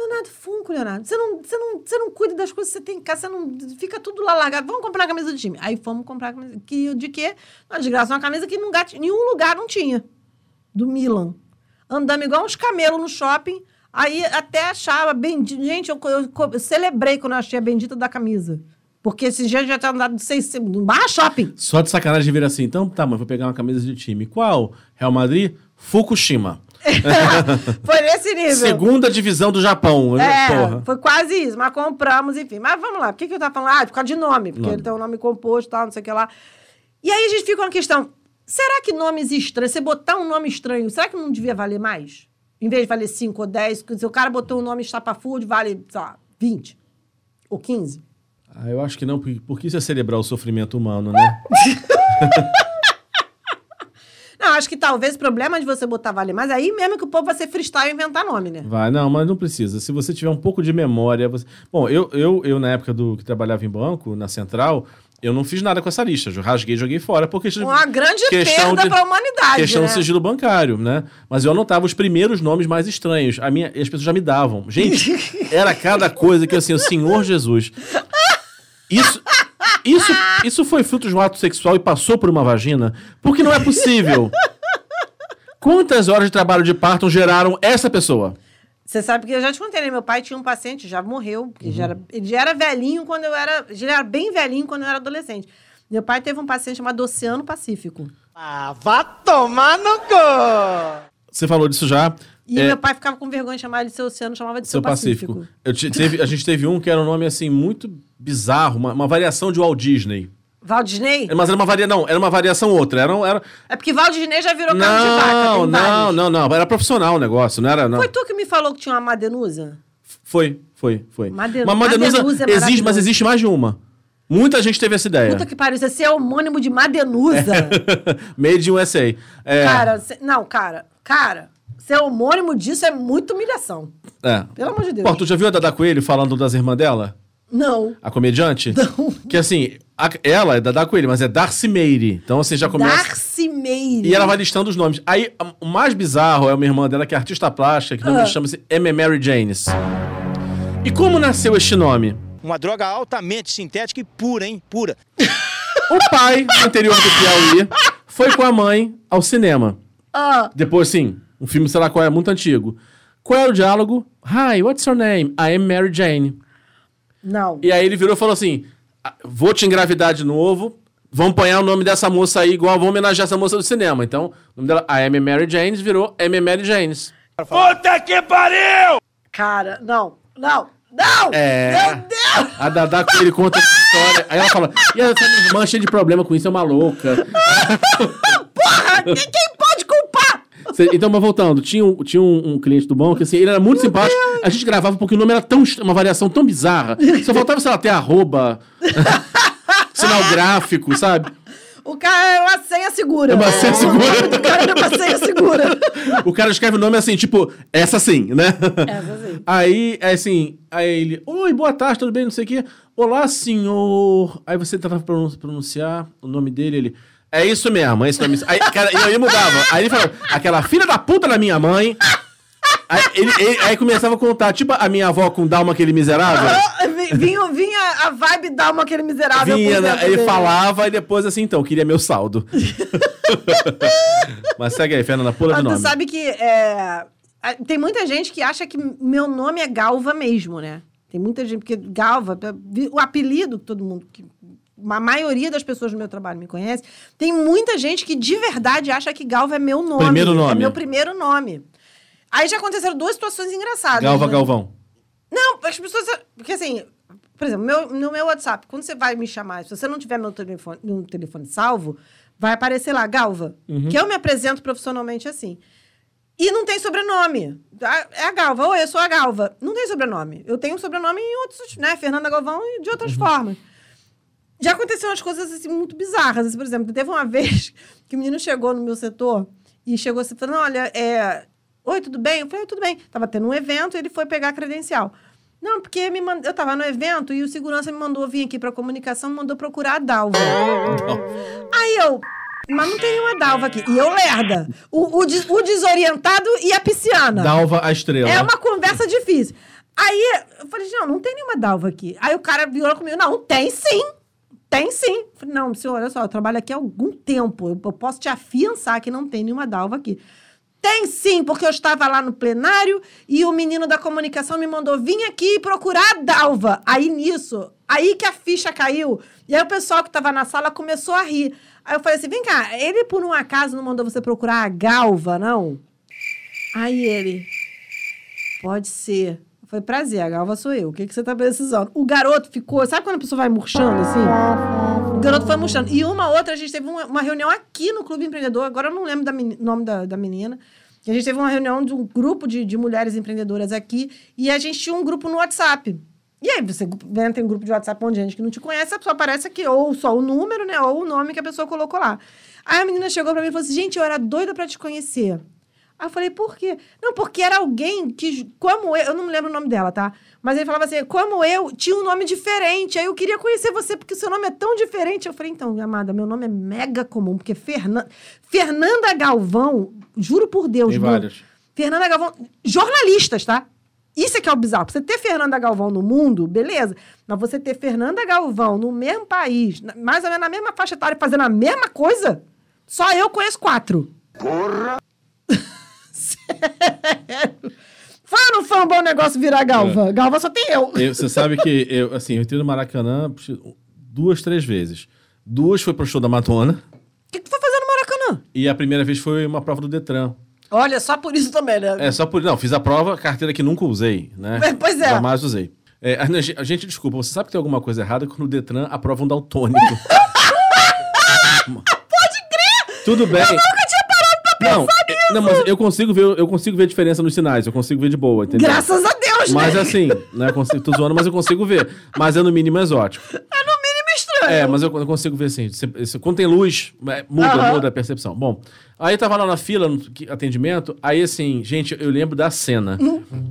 Leonardo, Funko, Leonardo. Você não, você, não, você não cuida das coisas que você tem em casa, você não. Fica tudo lá largado. Vamos comprar a camisa do time. Aí fomos comprar a camisa. Que, de quê? Uma desgraça, uma camisa que lugar- nenhum lugar não tinha. Do Milan. Andamos igual uns camelos no shopping. Aí até achava bendito. Gente, eu, eu- eu celebrei quando eu achei a bendita da camisa. Porque esses dias já tinha andado seis. No barra shopping. Só de sacanagem vir assim. Então, tá, mas vou pegar uma camisa de time. Qual? Real Madrid? Fukushima. Foi nesse nível. Segunda divisão do Japão. É, Porra. foi quase isso, mas compramos, enfim. Mas vamos lá, por que, que eu tava falando? Ah, por causa de nome, porque Nome. ele tem um nome composto e tal, não sei o que lá. E aí a gente fica uma questão: será que nomes estranhos, você botar um nome estranho, será que não devia valer mais? Em vez de valer 5 ou 10, se o cara botou um nome estapafúrdio, vale, sei lá, 20 ou 15. Ah, eu acho que não, porque, porque isso é celebrar o sofrimento humano, né? Não, acho que talvez o problema de você botar vale mais, aí mesmo que o povo vai ser freestyle e inventar nome, né? Vai, não, mas não precisa. Se você tiver um pouco de memória. Você... Bom, eu, eu, eu, na época do que trabalhava em banco, na central, eu não fiz nada com essa lista. Eu rasguei e joguei fora. Porque Uma grande questão perda de- pra humanidade, Questão né? de sigilo bancário, né? Mas eu anotava os primeiros nomes mais estranhos. A minha, as pessoas já me davam. Gente, era cada coisa que assim, o Senhor Jesus. Isso, isso, isso foi fruto de um ato sexual e passou por uma vagina? Porque não é possível. Quantas horas de trabalho de parto geraram essa pessoa? Você sabe que eu já te contei, né? Meu pai tinha um paciente, já morreu, porque Uhum. já era, ele já era velhinho quando eu era. Já era bem velhinho quando eu era adolescente. Meu pai teve um paciente chamado Oceano Pacífico. Ah, vá tomar no cu! Você falou disso já. E É, meu pai ficava com vergonha de chamar ele de seu oceano, chamava de seu, Seu Pacífico. Eu te- teve- a gente teve um que era um nome assim muito bizarro, uma, uma variação de Walt Disney. Val Disney? Mas era uma variação, não, era uma variação outra. Era, era... É porque Val Disney já virou carro de vaca. Não, não, vários. não, não. Era profissional o negócio, não era. Não. Foi tu que me falou que tinha uma Madenusa? Foi, foi, foi. Mas Madenusa Madenusa é existe, mas existe mais de uma. Muita gente teve essa ideia. Puta que pariu, você é homônimo de Madenusa. Made in USA. É, Cara, cê- não, cara, cara, ser homônimo disso é muita humilhação. é. Pelo amor de Deus. Pô, tu já viu a Dada Coelho falando das irmãs dela? Não. A comediante? Não. Que assim, a- ela é Dada Coelho, mas é Darcy Meire. Então você já começa... Darcy Meire. E ela vai listando os nomes. Aí, o mais bizarro é uma irmã dela, que é artista plástica, que nome Ah. chama-se M. Mary Janes. E como nasceu este nome? Uma droga altamente sintética e pura, hein? Pura. O pai, no interior do Piauí, foi com a mãe ao cinema. Ah, Depois, sim, um filme, sei lá qual é, muito antigo. Qual é o diálogo? Hi, what's your name? I am Mary Jane. não. E aí ele virou e falou assim: "Ah, vou te engravidar de novo. Vamos apanhar o nome dessa moça aí, igual vamos homenagear essa moça do cinema. Então, o nome dela, I am Mary Janes, virou M. Mary Janes. Cara, não, não, não! É. Meu Deus! A Dada com ele conta essa história. Aí ela fala: e essa minha irmã cheia de problema com isso, é uma louca. Porra, quem, quem pode Então, mas voltando, tinha, um, tinha um, um cliente do banco assim, ele era muito simpático. A gente gravava porque o nome era tão, uma variação tão bizarra. Só faltava, sei lá, ter arroba, sinal gráfico, sabe? O cara é uma senha segura. É uma senha segura. O cara é uma senha segura. O cara escreve o nome assim, tipo, essa sim, né? Essa sim. Aí, é assim, aí ele, oi, boa tarde, tudo bem, não sei o quê. Olá, senhor. Aí você tentava pronun- pronunciar o nome dele, ele. É isso mesmo, é isso mesmo. Aí, cara, e aí mudava. Aí ele falava, aquela filha da puta da minha mãe. Aí, ele- ele- aí começava a contar, tipo a minha avó com Dalma, aquele miserável. Ah, vi- Vinha, vinha a vibe da alma aquele miserável. Vinha, né? ele dele. falava e depois assim, então, queria meu saldo. Mas segue aí, Fernanda, pula de Mas tu nome. sabe que é, tem muita gente que acha que meu nome é Galva mesmo, né? Tem muita gente, porque Galva, o apelido que todo mundo, que a maioria das pessoas no meu trabalho me conhece, tem muita gente que de verdade acha que Galva é meu nome. Primeiro nome. É meu primeiro nome. Aí já aconteceram duas situações engraçadas. Galva né? Galvão. Não, as pessoas. Porque assim, por exemplo, meu, no meu WhatsApp, quando você vai me chamar, se você não tiver meu telefone, no telefone salvo, vai aparecer lá, Galva. Que eu me apresento profissionalmente assim. E não tem sobrenome. É a Galva. Oi, eu sou a Galva. Não tem sobrenome. Eu tenho sobrenome em outros, né? Fernanda Galvão e de outras formas. Já aconteceram umas coisas assim, muito bizarras. Assim, por exemplo, teve uma vez que o menino chegou no meu setor e chegou assim, falando: olha, é... oi, tudo bem? Eu falei, tudo bem. Tava tendo um evento e ele foi pegar a credencial. Não, porque me mand... eu tava no evento e o segurança me mandou vir aqui pra comunicação, me mandou procurar a Dalva. Aí eu. Mas não tem nenhuma Dalva aqui. E eu lerda. O, o, des- o desorientado e a pisciana. Dalva a estrela. É uma conversa difícil. Aí eu falei, não, não tem nenhuma Dalva aqui. Aí o cara virou comigo, não, tem sim. Tem sim. Falei, não, senhor, olha só, eu trabalho aqui há algum tempo. Eu, eu posso te afiançar que não tem nenhuma Dalva aqui. Tem sim, porque eu estava lá no plenário e o menino da comunicação me mandou vir aqui procurar a Dalva. Aí nisso, aí que a ficha caiu. E aí o pessoal que estava na sala começou a rir. Aí eu falei assim: vem cá, ele por um acaso não mandou você procurar a Galva, não? Aí ele. Pode ser. Foi prazer, a Galva sou eu. O que, que você tá precisando? O garoto ficou. Sabe quando a pessoa vai murchando assim? O garoto foi murchando. E uma outra, a gente teve uma, uma reunião aqui no Clube Empreendedor. Agora eu não lembro o nome da, da menina. A gente teve uma reunião de um grupo de, de mulheres empreendedoras aqui. E a gente tinha um grupo no WhatsApp. E aí, você entra em um grupo de WhatsApp onde gente que não te conhece, a pessoa aparece aqui, ou só o número, né? Ou o nome que a pessoa colocou lá. Aí a menina chegou pra mim e falou assim: gente, eu era doida pra te conhecer. Aí eu falei, por quê? Não, porque era alguém que, como eu, eu não me lembro o nome dela, tá? Mas ele falava assim, como eu, tinha um nome diferente. Aí eu queria conhecer você, porque o seu nome é tão diferente. Eu falei, então, amada, meu nome é mega comum, porque Fernan... Fernanda Galvão, juro por Deus, Tem mano, vários. Fernanda Galvão, jornalistas, tá? Isso é que é o bizarro. Pra Você ter Fernanda Galvão no mundo, beleza. Mas você ter Fernanda Galvão no mesmo país, mais ou menos na mesma faixa etária, fazendo a mesma coisa, só eu conheço quatro. Sério? Foi ou não foi um bom negócio virar Galva? Galva só tem eu. Eu- você sabe que eu, assim, eu entrei no Maracanã duas, três vezes. Duas foi pro show da Madonna O que, que tu foi fazer no Maracanã? e a primeira vez foi uma prova do Detran. Olha, só por isso também, né? É, só por. Não, fiz a prova, carteira que nunca usei, né? É, pois é. Jamais usei. É, a, gente, a gente, desculpa, você sabe que tem alguma coisa errada quando o Detran aprova um daltônico. Pode crer! Tudo bem. Eu nunca tinha parado pra pensar não. Não, mas eu consigo, ver, eu consigo ver a diferença nos sinais, eu consigo ver de boa, entendeu? Graças a Deus, Mas né? assim, né, eu consigo, tô zoando, mas eu consigo ver. Mas é no mínimo exótico. É no mínimo estranho. É, mas eu, eu consigo ver assim. se- se- quando tem luz, é, muda, Aham. muda a percepção. Bom, aí tava lá na fila, no atendimento, aí assim, gente, eu lembro da cena.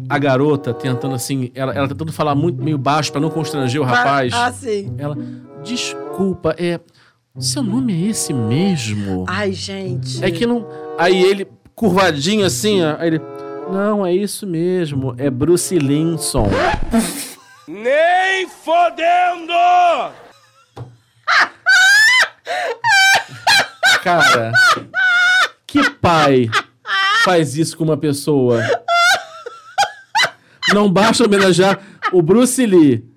A garota tentando assim, ela, ela tentando falar muito meio baixo pra não constranger o rapaz. Ah, sim. Ela, desculpa, é. Seu nome é esse mesmo? Ai, gente. É que não. Aí ele, curvadinho assim, ó, aí ele. Não, é isso mesmo. É Bruce Linson. Nem fodendo! Cara, que pai faz isso com uma pessoa? Não basta homenagear o Bruce Lee.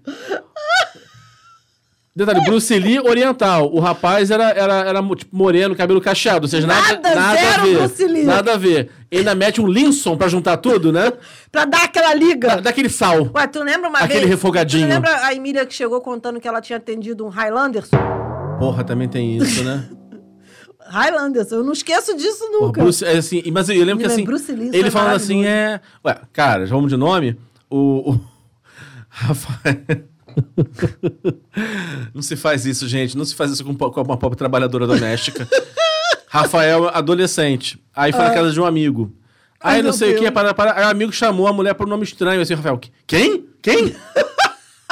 Detalhe, Bruce Lee oriental. O rapaz era, era, era tipo, moreno, cabelo cacheado. Ou seja, nada, Nada, nada, a zero ver. Bruce Lee. Nada a ver. Ainda mete um Linson pra juntar tudo, né? Pra dar aquela liga. Dá aquele sal. Ué, tu lembra uma Aquele vez? refogadinho. Tu lembra a Emília que chegou contando que ela tinha atendido um Highlanderson? Porra, também tem isso, né? Highlanderson, eu não esqueço disso Porra, nunca. Bruce, é assim, mas eu lembro que assim, Bruce Lee, ele é falando assim é, ué, cara, já vamos de nome, o, o... Rafael, não se faz isso, gente, não se faz isso com, com uma pobre trabalhadora doméstica. Rafael, adolescente, aí foi na casa de um amigo. Ai, Aí não meu sei o que, Deus. para, para, aí o amigo chamou a mulher por um nome estranho, assim, Rafael, quem? Quem?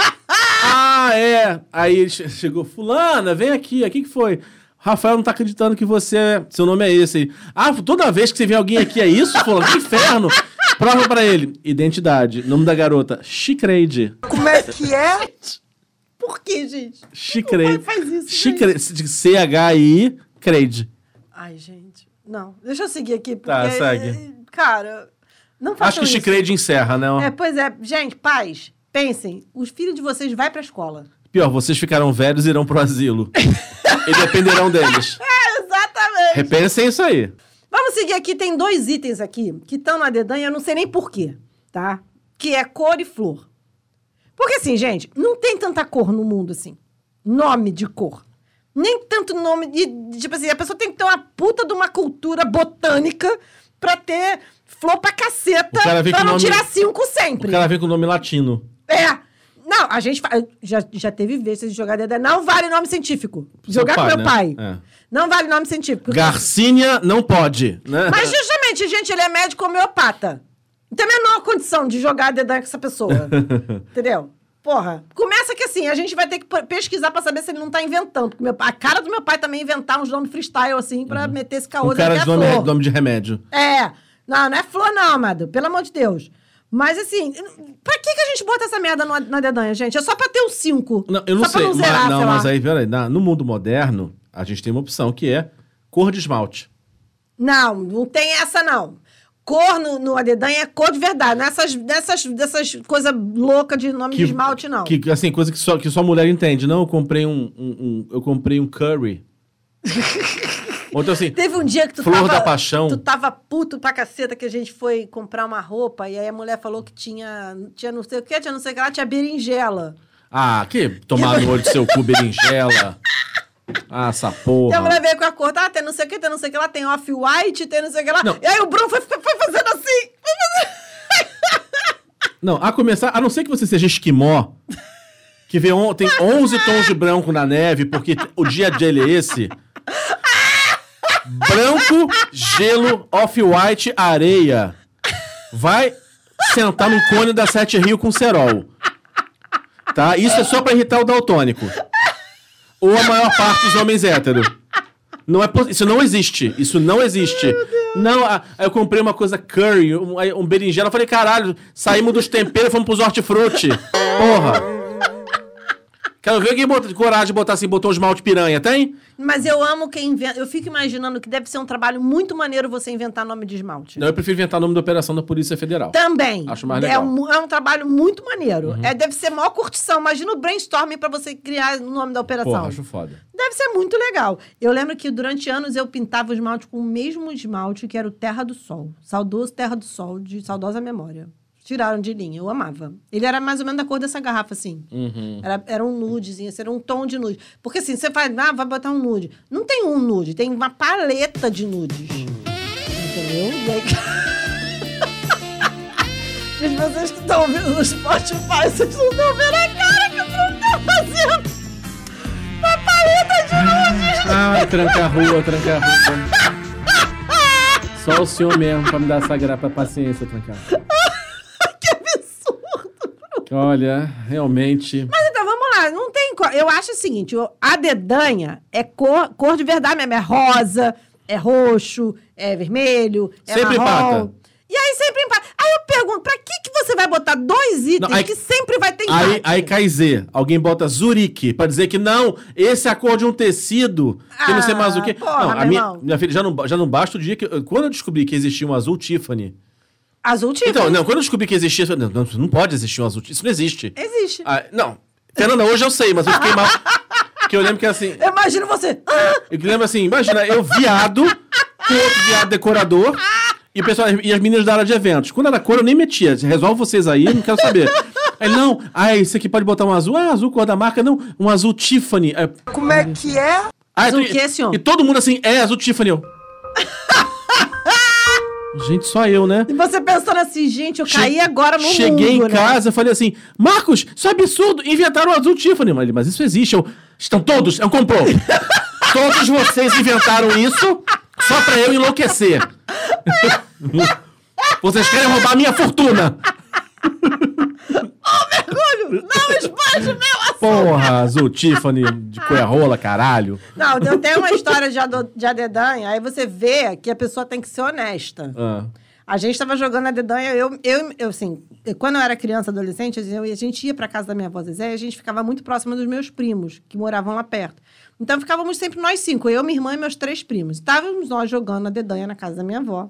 ah, é. Aí ele che- chegou, fulana, vem aqui, o que que foi? Rafael não tá acreditando que você é. Seu nome é esse aí. Ah, toda vez que você vê alguém aqui é isso? Fulano, que inferno! Prova pra ele. Identidade. Nome da garota. Chicreide. Como é que é? Por que, gente? Chicreide. Como é que faz isso, Chicreide. C-H-I, Creide. Ai, gente. Não, deixa eu seguir aqui, porque... Tá, segue. eh, Cara, não façam Acho que isso. Chicreide encerra, né? É, pois é. Gente, pais, pensem. Os filhos de vocês vão pra escola. Pior, vocês ficaram velhos e irão pro asilo. e dependerão deles. Exatamente. Repensem isso aí. Vamos seguir aqui, tem dois itens aqui que estão na dedanha, eu não sei nem porquê, tá? Que é cor e flor. Porque assim, gente, não tem tanta cor no mundo assim. Nome de cor. Nem tanto nome de. Tipo assim, a pessoa tem que ter uma puta de uma cultura botânica pra ter flor pra caceta. O pra não nome- tirar cinco O sempre. cara vem com nome latino. É. Não, a gente já, já teve vezes de jogar dedanha. Não vale nome científico. Jogar pai, com meu né? pai. É. Não vale nome científico. Garcínia não pode, né? Mas justamente, gente, ele é médico homeopata. Não tem a menor condição de jogar dedanha com essa pessoa. Entendeu? Porra, começa que assim, a gente vai ter que pe- pesquisar pra saber se ele não tá inventando. Porque meu a cara do meu pai também é inventar uns nomes freestyle, assim, pra meter esse caô Um cara de é nome, flor. nome de remédio. É. Não, não é flor, não, amado. Pelo amor de Deus. Mas assim, pra que, que a gente bota essa merda no- na dedanha, gente? É só pra ter os cinco. Não, eu não só sei. Pra não mas, zerar, não, sei mas aí, peraí. no mundo moderno, a gente tem uma opção que é cor de esmalte. Não, não tem essa, não. Cor no, no adedanha é cor de verdade. Nessas, dessas, dessas coisas loucas de nome de esmalte, não. Que, assim, coisa que só, que só mulher entende. Não, eu comprei um, um- um- eu comprei um curry. Ou então assim, Teve um dia que tu Flor tava... da paixão. Tu tava puto pra caceta que a gente foi comprar uma roupa e aí a mulher falou que tinha... Tinha não sei o que, tinha não sei o que lá, tinha berinjela. ah, que tomar no olho do seu cu berinjela. Ah, essa E a porra. mulher veio com a cor, tá, tem não sei o que, tem não sei o que lá, tem off-white, tem não sei o que lá. Não. E aí o Bruno foi, foi foi fazendo assim. Foi fazendo... Não, a começar, a não ser que você seja esquimó, que vê on, tem 11 tons de branco na neve, porque o dia dele é esse. Branco, gelo, off-white, areia. Vai sentar num cone da Sete Rio com cerol. Tá? Isso é só pra irritar o daltônico. Ou a maior parte dos homens héteros. Não é isso não existe. Isso não existe. Não, ah, aí eu comprei uma coisa curry, um, um berinjela. Eu falei, caralho, saímos dos temperos e fomos pros hortifruti. Porra. Quero ver quem bota, coragem de botar assim, botou um esmalte piranha, tem? Mas eu amo quem inventa. Eu fico imaginando que deve ser um trabalho muito maneiro você inventar nome de esmalte. Não, eu prefiro inventar nome da operação da Polícia Federal. Também. Acho mais É legal. Uhum. um, é um trabalho muito maneiro. É, deve ser maior curtição. Imagina o brainstorming pra você criar o nome da operação. Porra, acho foda. Deve ser muito legal. Eu lembro que durante anos eu pintava o esmalte com o mesmo esmalte que era o Terra do Sol. Saudoso Terra do Sol, de saudosa memória. Tiraram de linha, eu amava. Ele era mais ou menos da cor dessa garrafa, assim. Uhum. Era, era um nudezinho, assim, era um tom de nude. Porque assim, você faz, ah, vai botar um nude. Não tem um nude, tem uma paleta de nudes. Entendeu? E aí... Gente, vocês que estão ouvindo no Spotify, vocês não estão vendo a cara que o Bruno tá fazendo. Uma paleta de nudes. Ai, tranca a rua, tranca a rua. Só o senhor mesmo pra me dar essa grapa paciência, trancar. Olha, realmente. Mas então, vamos lá. Não tem cor. Eu acho o seguinte: a dedanha é cor, cor de verdade mesmo. É rosa, é roxo, é vermelho, é Sempre marrom. empata. E aí sempre empata. Aí eu pergunto: pra que, que você vai botar dois itens Não, aí- que sempre vai ter Aí, empate? aí cai Z. Alguém bota Zurique pra dizer que não, esse é a cor de um tecido, que não sei mais o quê. Ah, porra, não, a minha, minha filha, já não, já não basta o dia que. Quando eu descobri que existia um azul Tiffany. Azul tipo. Então, não, quando eu descobri que existia. eu falei, Não, não, pode existir um azul Tiffany. Isso não existe. Existe. Ah, não. Fernanda, hoje eu sei, mas eu fiquei mal. Porque eu lembro que assim. Eu imagino você. Eu lembro assim, imagina, eu viado, com outro viado decorador, e pessoal, e as meninas da área de eventos. Quando era cor, eu nem metia. Resolve vocês aí, não quero saber. Aí, não, ah, isso aqui pode botar um azul. Ah, azul cor da marca, não, um azul Tiffany. Aí, Como é que é? ah, Azul e- o quê, senhor? E todo mundo assim, é azul Tiffany. Eu. Gente, só eu, né? e você pensando assim, gente, eu caí Che- agora no Cheguei mundo, em né? casa, falei assim, Marcos, isso é absurdo, inventaram o azul Tiffany. Mas, mas isso existe. Eu, Estão todos, eu comprou. todos vocês inventaram isso só pra eu enlouquecer. vocês querem roubar minha fortuna. Não expande meu assunto! Porra, azul Tiffany de coerrola, caralho. Não, eu tenho uma história de, ado- de adedanha, aí você vê que a pessoa tem que ser honesta. Ah, A gente tava jogando a dedanha, eu, eu, eu assim, quando eu era criança, adolescente, eu, a gente ia pra casa da minha avó Zezé e a gente ficava muito próxima dos meus primos, que moravam lá perto. Então ficávamos sempre nós cinco, eu, minha irmã e meus três primos. Estávamos nós jogando a dedanha na casa da minha avó.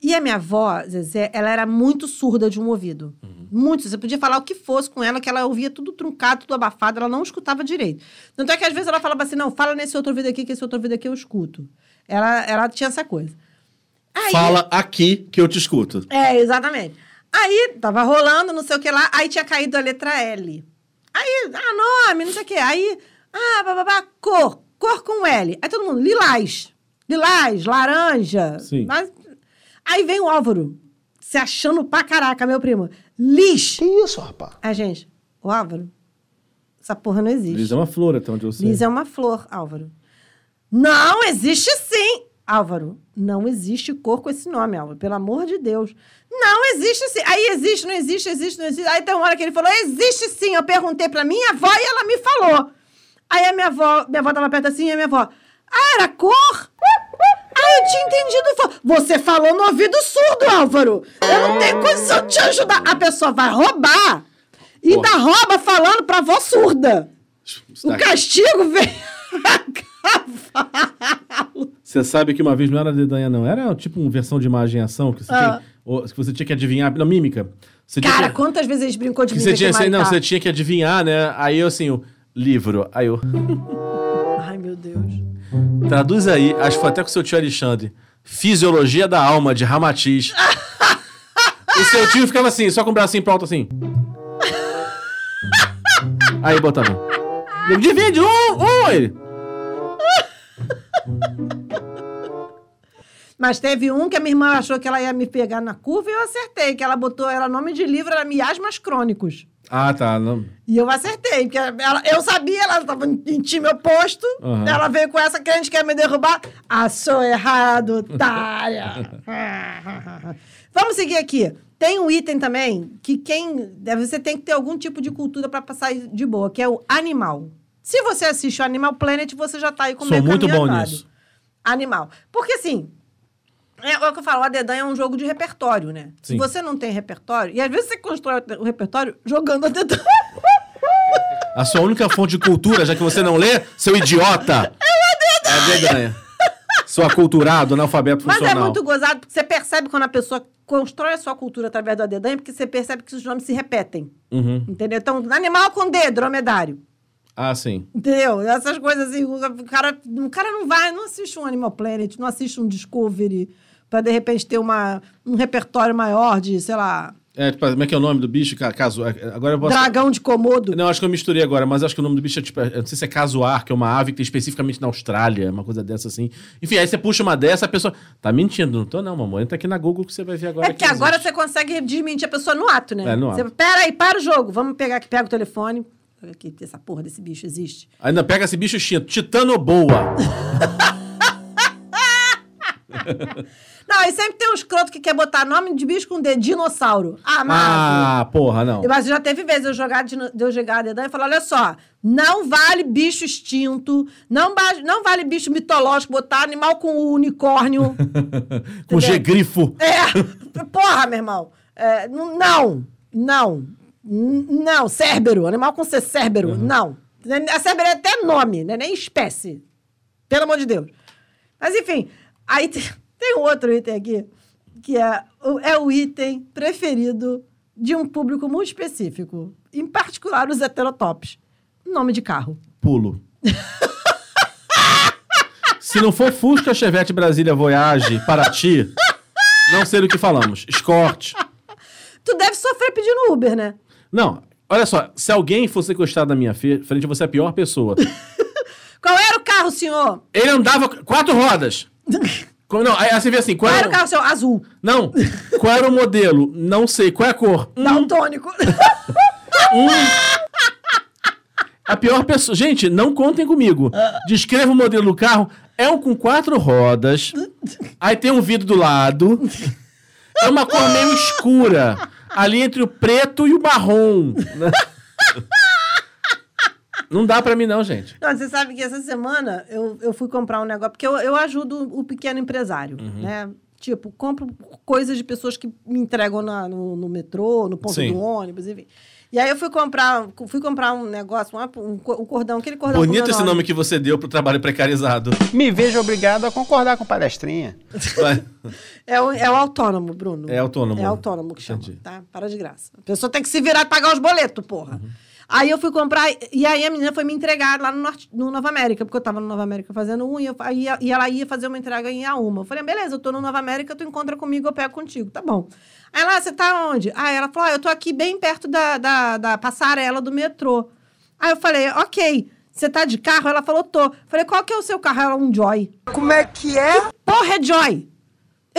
E a minha avó, Zezé, ela era muito surda de um ouvido. Muito. Você podia falar o que fosse com ela, que ela ouvia tudo truncado, tudo abafado, ela não escutava direito. Tanto é que às vezes ela falava assim: não, fala nesse outro ouvido aqui, que esse outro ouvido aqui eu escuto. Ela, ela tinha essa coisa. Aí- Fala aqui que eu te escuto. é, exatamente. Aí, tava rolando, não sei o que lá, aí tinha caído a letra L. Aí, ah, nome, não sei o que. Aí, ah, bababá, cor, cor com L. Aí todo mundo, lilás, lilás, laranja. Sim. Mas- aí vem o Álvaro, se achando pra caraca, meu primo. Lis. Que isso, rapaz? A gente, o Álvaro, essa porra não existe. Liz é uma flor, até onde eu sei. Liz é uma flor, Álvaro. Não, existe sim. Álvaro, não existe cor com esse nome, Álvaro. Pelo amor de Deus. Não existe sim. Aí existe, não existe, existe, não existe. Aí tem uma hora que ele falou, existe sim. Eu perguntei pra minha avó e ela me falou. Aí a minha avó, minha avó tava perto assim e a minha avó, ah, era cor? Ah, eu tinha entendido. Você falou no ouvido surdo, Álvaro. Eu não tenho condição de te ajudar. A pessoa vai roubar e ainda rouba falando pra avó surda. O Tá- castigo vem a cavalo. Você sabe que uma vez não era dedanha, não. Era tipo uma versão de imagem ação que você, Ah. tinha, ou, que você tinha que adivinhar. Não, mímica. Você tinha Cara, que- quantas vezes eles brincou de que mim você tinha, aqui, assim, não, você tinha que adivinhar, né? Aí eu assim, o livro. Aí eu. Traduz aí, acho que foi até com o seu tio Alexandre. Fisiologia da alma, de Ramatiz. e seu tio ficava assim, só com o bracinho pro alto assim. Aí botava. Divide, um, um! Ele. Mas teve um que a minha irmã achou que ela ia me pegar na curva e eu acertei, que ela botou, era nome de livro, era Miasmas Crônicos. Ah, tá. Não. E eu acertei, porque ela, eu sabia, ela estava em time oposto, Aham. ela veio com essa crente que quer me derrubar. Achou errado, otária. Vamos seguir aqui. Tem um item também que quem. Você tem que ter algum tipo de cultura para passar de boa, que é o animal. Se você assiste o Animal Planet, você já tá aí com Sou meio muito bom nisso. Animal. Porque assim. É o que eu falo, a dedanha é um jogo de repertório, né? Se Sim. você não tem repertório, e às vezes você constrói o repertório jogando a dedanha. A sua única fonte de cultura, já que você não lê, seu idiota. É a dedanha. Sou aculturado, analfabeto Mas funcional. é muito gozado, porque você percebe quando a pessoa constrói a sua cultura através da dedanha, porque você percebe que os nomes se repetem. Uhum. Entendeu? Então, animal com D, dromedário. Ah, sim. Entendeu? Essas coisas assim, o cara, o cara não vai, não assiste um Animal Planet, não assiste um Discovery, pra de repente ter uma, um repertório maior de, sei lá. É, tipo, como é que é o nome do bicho? Ca- Caso, é, agora eu posso... Dragão de Komodo. Não, acho que eu misturei agora, mas acho que o nome do bicho é tipo. Eu não sei se é casuar, que é uma ave que tem especificamente na Austrália, uma coisa dessa assim. Enfim, aí você puxa uma dessa, a pessoa. Tá mentindo, não tô não, mamãe. Entra aqui na Google que você vai ver agora. É que agora você consegue desmentir a pessoa no ato, né? É, no Você, ato. pera aí, para o jogo. Vamos pegar aqui, pega o telefone. Olha aqui, essa porra desse bicho existe. Ainda pega esse bicho extinto. Titanoboa. Não, e sempre tem um escroto que quer botar nome de bicho com D, dinossauro. Ah, mas... ah, porra, não. Mas já teve vezes eu jogar, eu jogar dedão e falar, olha só, não vale bicho extinto, não, não vale bicho mitológico, botar animal com unicórnio. Com G-grifo. É, porra, meu irmão. É, não, não, não, cérbero, animal com C, cérbero, não. A cérbero é até nome, né? nem espécie. Pelo amor de Deus. Mas, enfim, aí tem, tem um outro item aqui, que é, o- é o item preferido de um público muito específico, em particular os heterotops. Nome de carro. Pulo. Se não for Fusca, Chevette, Brasília, Voyage, Paraty, não sei do que falamos. Escort. Tu deve sofrer pedindo Uber, né? Não, olha só. Se alguém fosse encostar na minha frente, você é a pior pessoa. Qual era o carro, senhor? Ele andava quatro rodas. Como- Não, aí você vê assim, qual Qual era o carro, senhor? Azul. Não, qual era o modelo? Não sei. Qual é a cor? Hum, Daltônico. a pior pessoa. Gente, não contem comigo. Descreva o modelo do carro. É um com quatro rodas. Aí tem um vidro do lado. É uma cor meio escura. Ali entre o preto e o marrom. né? Não dá pra mim, não, gente. Não, você sabe que essa semana eu, eu fui comprar um negócio, porque eu, eu ajudo o pequeno empresário, Uhum. né? Tipo, compro coisas de pessoas que me entregam na- no, no metrô, no ponto Sim. do ônibus, enfim. E aí eu fui comprar, fui comprar um negócio, um, um cordão, aquele cordão. Bonito esse nome que você deu pro trabalho precarizado. Me vejo obrigado a concordar com palestrinha. É o, é o autônomo, Bruno. É autônomo. É autônomo que chama, Entendi. Uhum. tá? Para de graça. A pessoa tem que se virar e pagar os boletos, porra. Aí eu fui comprar, e aí a menina foi me entregar lá no, Norte, no Nova América, porque eu tava no Nova América fazendo unha, aí, e ela ia fazer uma entrega em Auma. Eu falei, beleza, eu tô no Nova América, tu encontra comigo, eu pego contigo, tá bom. Aí ela, você tá onde? Aí ela falou, ah, eu tô aqui bem perto da, da, da passarela do metrô. Aí eu falei, ok, você tá de carro? Ela falou, tô. Eu falei, qual que é o seu carro? Ela, um Joy. Como é que é? Porra, é Joy!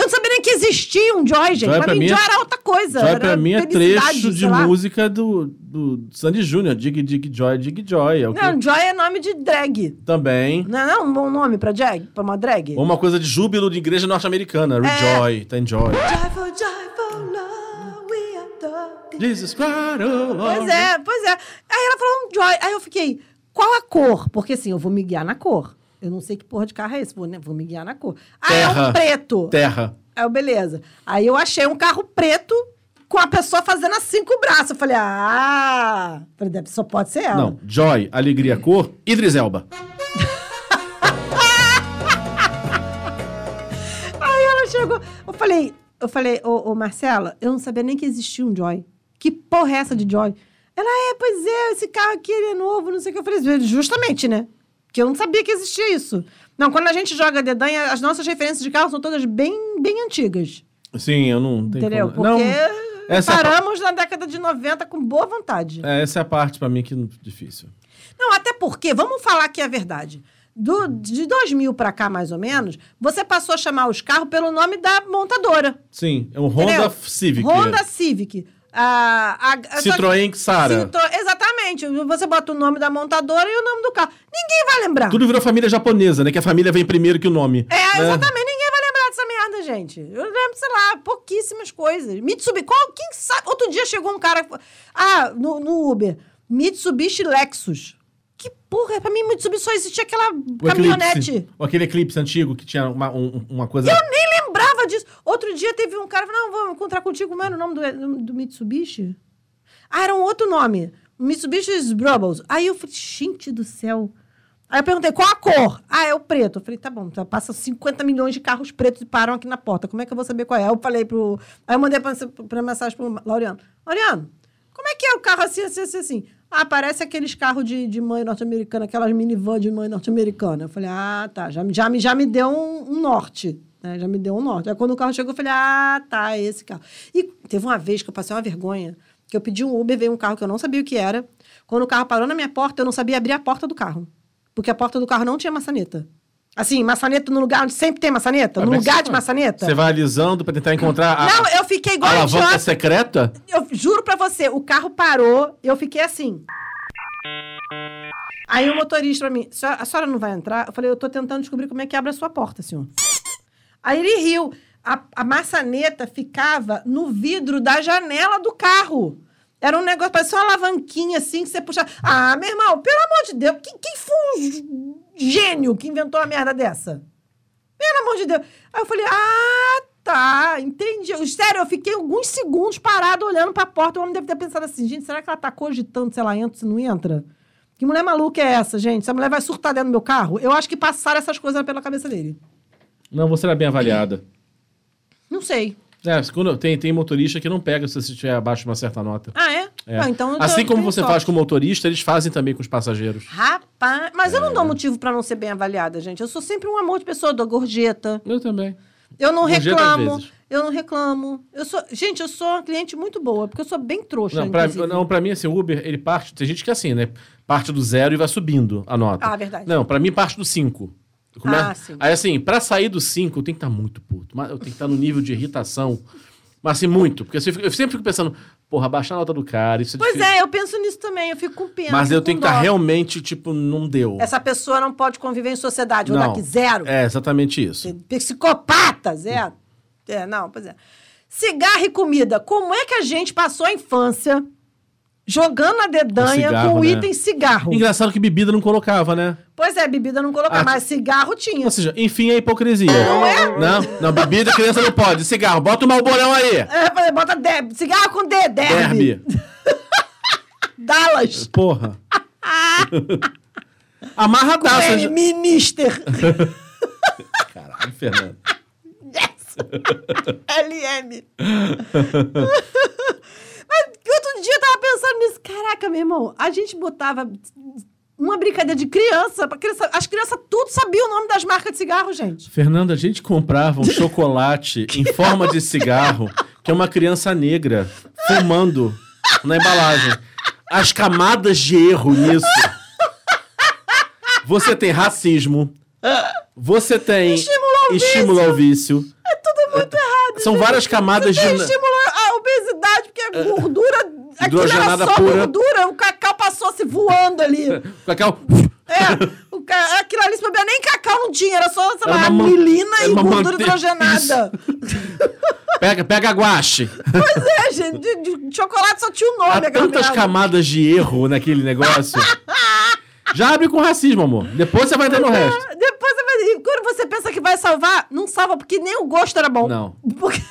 Eu não sabia nem que existia um Joy, gente. Joy pra pra mim, é- Joy era outra coisa. Joy era pra mim é trecho de lá. música do, do Sandy Júnior. Dig, dig, joy, dig, joy. É o que eu- Não, Joy é nome de drag. Também. Não é não um bom nome pra drag? Pra uma drag? Ou uma coisa de júbilo de igreja norte-americana. É. Rejoy, tem joy. Joyful, joyful love, we adore. Jesus Christ, oh Lord. Pois é, pois é. Aí ela falou um Joy. Aí eu fiquei, qual a cor? Porque assim, eu vou me guiar na cor. Eu não sei que porra de carro é esse, vou, né? vou me guiar na cor. Ah, é Terra. um preto. Terra. Aí eu, beleza. Aí eu achei um carro preto com a pessoa fazendo assim com o braço. Eu falei, ah... Falei, só pode ser ela. Não, joy, alegria, cor, Idris Elba. Aí ela chegou. Eu falei, eu falei, ô, ô Marcela, eu não sabia nem que existia um Joy. Que porra é essa de Joy? Ela, é, pois é, esse carro aqui ele é novo, não sei o que. Eu falei, justamente, né? Porque eu não sabia que existia isso. Não, quando a gente joga dedanha, as nossas referências de carro são todas bem, bem antigas. Sim, eu não tenho entendeu? como- Porque Não, é, paramos na década de 90 com boa vontade. é, essa é a parte pra mim que é difícil. Não, até porque, vamos falar que é verdade. Do, de 2000 pra cá, mais ou menos, você passou a chamar os carros pelo nome da montadora. Sim, é um Honda Entendeu? Civic. Honda Civic. A, a, a- Citroën Xara. Citro- Exatamente. Você bota o nome da montadora e o nome do carro. Ninguém vai lembrar. Tudo virou família japonesa, né? Que a família vem primeiro que o nome. É, né? exatamente. Ninguém vai lembrar dessa merda, gente. Eu lembro, sei lá, pouquíssimas coisas. Mitsubishi. Qual, quem sabe? Outro dia chegou um cara. Ah, no, no Uber. Mitsubishi Lexus. Que porra, pra mim Mitsubishi só existia aquela O caminhonete. Eclipse. Ou aquele Eclipse antigo que tinha uma, um- uma coisa... Eu nem lembrava disso. Outro dia teve um cara, não, vou encontrar contigo, era o nome do, do Mitsubishi? Ah, era um outro nome. Mitsubishi Brubbles. Aí eu falei, gente do céu. Aí eu perguntei, qual a cor? Ah, é o preto. Eu falei, tá bom, passa 50 milhões de carros pretos e param aqui na porta. Como é que eu vou saber qual é? Aí eu falei pro... Aí eu mandei pra, pra mensagem pro Laureano. Laureano, como é que é o carro assim, assim, assim, assim? Ah, parece aqueles carros de, de mãe norte-americana, aquelas minivan de mãe norte-americana. Eu falei, ah, tá, já, já, já me deu um, um norte. né? Já me deu um norte. Aí quando o carro chegou, eu falei, ah, tá, é esse carro. E teve uma vez que eu passei uma vergonha, que eu pedi um Uber, veio um carro que eu não sabia o que era. Quando o carro parou na minha porta, eu não sabia abrir a porta do carro. Porque a porta do carro não tinha maçaneta. Assim, maçaneta no lugar onde sempre tem maçaneta, no lugar de maçaneta. Você vai alisando pra tentar encontrar a, Não, eu fiquei igual a alavanca idiota. secreta? Eu juro pra você, o carro parou, eu fiquei assim. Aí o motorista pra mim, "A senhora- a senhora não vai entrar? Eu falei, eu tô tentando descobrir como é que abre a sua porta, senhor. Aí ele riu. A, a maçaneta ficava no vidro da janela do carro. Era um negócio, parecia uma alavanquinha assim que você puxava. Ah, meu irmão, pelo amor de Deus, quem, quem foi um gênio que inventou uma merda dessa? Pelo amor de Deus. Aí eu falei, ah, tá, entendi. Sério, eu fiquei alguns segundos parado olhando pra porta. O homem deve ter pensado assim, gente, será que ela tá cogitando se ela entra se não entra? Que mulher maluca é essa, gente? Essa mulher vai surtar dentro do meu carro? Eu acho que passaram essas coisas pela cabeça dele. Não, você era bem avaliada. Não sei. É, quando, tem, tem motorista que não pega se você estiver abaixo de uma certa nota. Ah, é? É. Ah, então assim como você sorte. faz com o motorista, eles fazem também com os passageiros. Rapaz, mas eu não É. dou motivo pra não ser bem avaliada, gente. Eu sou sempre um amor de pessoa, dou gorjeta. Eu também. Eu não Gorjeta reclamo. Eu não reclamo. Eu sou, gente, eu sou uma cliente muito boa, porque eu sou bem trouxa, Não, pra, não, pra mim, assim, o Uber, ele parte. Tem gente que é assim, né? Parte do zero e vai subindo a nota. Ah, verdade. Não, pra mim parte do 5. Ah, sim. Aí, assim, pra sair do 5, eu tenho que estar muito puto. Mas Eu tenho que estar no nível de irritação. Mas, assim, muito. Porque eu sempre fico pensando, porra, baixar a nota do cara, isso é Pois difícil. é, eu penso nisso também, eu fico com pena. Mas eu tenho que estar dó. realmente, tipo, não deu. Essa pessoa não pode conviver em sociedade, vou não. dar aqui zero. É, exatamente isso. Psicopata, zero. É, não, pois é. Cigarro e comida. Como é que a gente passou a infância jogando a dedanha cigarro, com o né? item cigarro? Engraçado que bebida não colocava, né? Pois é, bebida não colocava, Ah, mas cigarro tinha. Ou seja, enfim, é hipocrisia. Não é? Não, não, bebida criança não pode. Cigarro, bota o malborão aí. É, falei, bota. Cigarro com D, derby. Derby. Dallas. Porra. Amarradaça. É, minister. Caralho, Fernando. Yes. LM. Mas outro dia eu tava pensando nisso. Caraca, meu irmão, a gente botava uma brincadeira de criança, criança. As crianças tudo sabiam o nome das marcas de cigarro, gente. Fernanda, a gente comprava um chocolate em forma de cigarro, que é uma criança negra fumando na embalagem. As camadas de erro nisso. Você tem racismo. Você tem Estímulo ao estímulo ao vício. É tudo muito errado. São gente. várias camadas Você de. estimula a obesidade, porque a gordura. Aquilo era Hidrogenada só pura. gordura, o cacau passou se voando ali. Cacau. É, o ca... aquilo ali, se nem cacau não tinha, era só, sei lá, era e gordura mante- hidrogenada. Pega, pega guache. Pois é, gente, de, de chocolate só tinha o nome, Há tantas merda. camadas de erro naquele negócio. Já abre com racismo, amor. Depois você vai entrar no resto. Depois você vai... e quando você pensa que vai salvar, não salva, porque nem o gosto era bom. Não. Porque...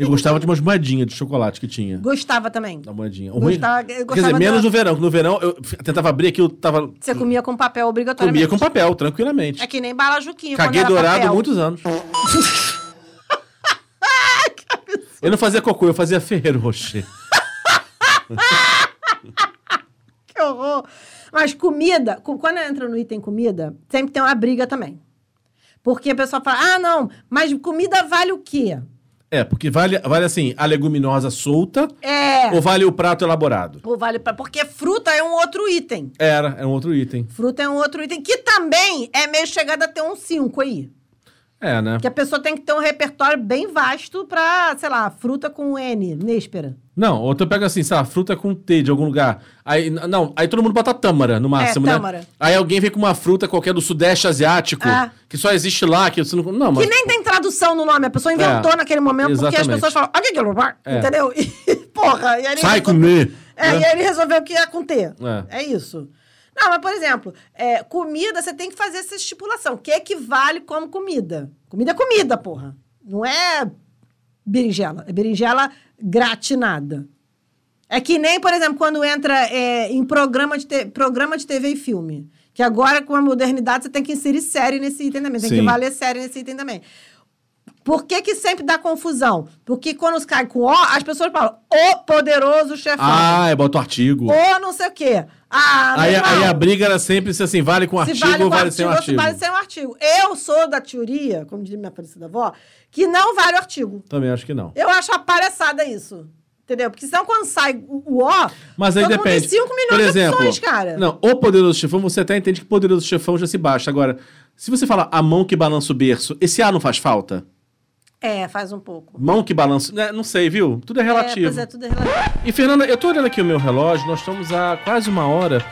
Eu gostava de umas moedinhas de chocolate que tinha. Gostava também. Da moedinha. O ruim- Gostava- eu Quer gostava dizer, menos da- no verão. que No verão eu f- tentava abrir aquilo, tava. Você comia com papel obrigatoriamente. Comia com papel, tranquilamente. É que nem bala Juquinha. Caguei quando era dourado papel. muitos anos. eu não fazia cocô, eu fazia Ferreiro Rocher. Que horror. Mas comida, quando entra no item comida, sempre tem uma briga também. Porque a pessoa fala, ah, não, mas comida vale o quê? É, porque vale, vale assim, a leguminosa solta É. ou vale o prato elaborado? Ou vale pra... Porque fruta é um outro item. Era, é um outro item. Fruta é um outro item que também é meio chegado a ter um 5 aí. É, né? Que a pessoa tem que ter um repertório bem vasto pra, sei lá, fruta com N, néspera. Não, ou tu pega assim, sei lá, fruta com T de algum lugar. Aí, não, aí todo mundo bota tâmara no máximo, né? tâmara. Aí alguém vem com uma fruta qualquer do sudeste asiático, Ah. que só existe lá, que você não. Não, mas. Que nem tem tradução no nome, a pessoa inventou É, naquele momento porque as exatamente. pessoas falam, É. entendeu? E, porra, e aí Sai resolveu- comer! É, né? e aí ele resolveu que ia com T. É. É. isso. Não, mas, por exemplo, é, comida, você tem que fazer essa estipulação. O que equivale como comida? Comida é comida, porra. Não é berinjela. É berinjela gratinada. É que nem, por exemplo, quando entra é, em programa de, te- programa de TV e filme. Que agora, com a modernidade, você tem que inserir série nesse item também. Tem Sim. que valer série nesse item também. Por que, que sempre dá confusão? Porque quando cai com O, as pessoas falam o poderoso chefão. Ah, é, bota o artigo. Ou não sei o quê. Ah, Aí, aí a briga era sempre se assim, vale com Se artigo vale ou vale sem o ou se artigo. vale sem o artigo. Eu sou da teoria, como diria minha falecida avó, que não vale o artigo. Também acho que não. Eu acho uma palhaçada isso. Entendeu? Porque senão quando sai o o O, Mas aí depende. tem 5 milhões Por de exemplo, opções, cara. Não, o poderoso chefão, você até entende que poderoso chefão já se baixa. Agora, se você fala a mão que balança o berço, esse A não faz falta? É, faz um pouco. Mão que balança. né, Não sei, viu? Tudo é É, relativo. pois é, tudo é relativo. E, Fernanda, eu tô olhando aqui o meu relógio, nós estamos há quase uma hora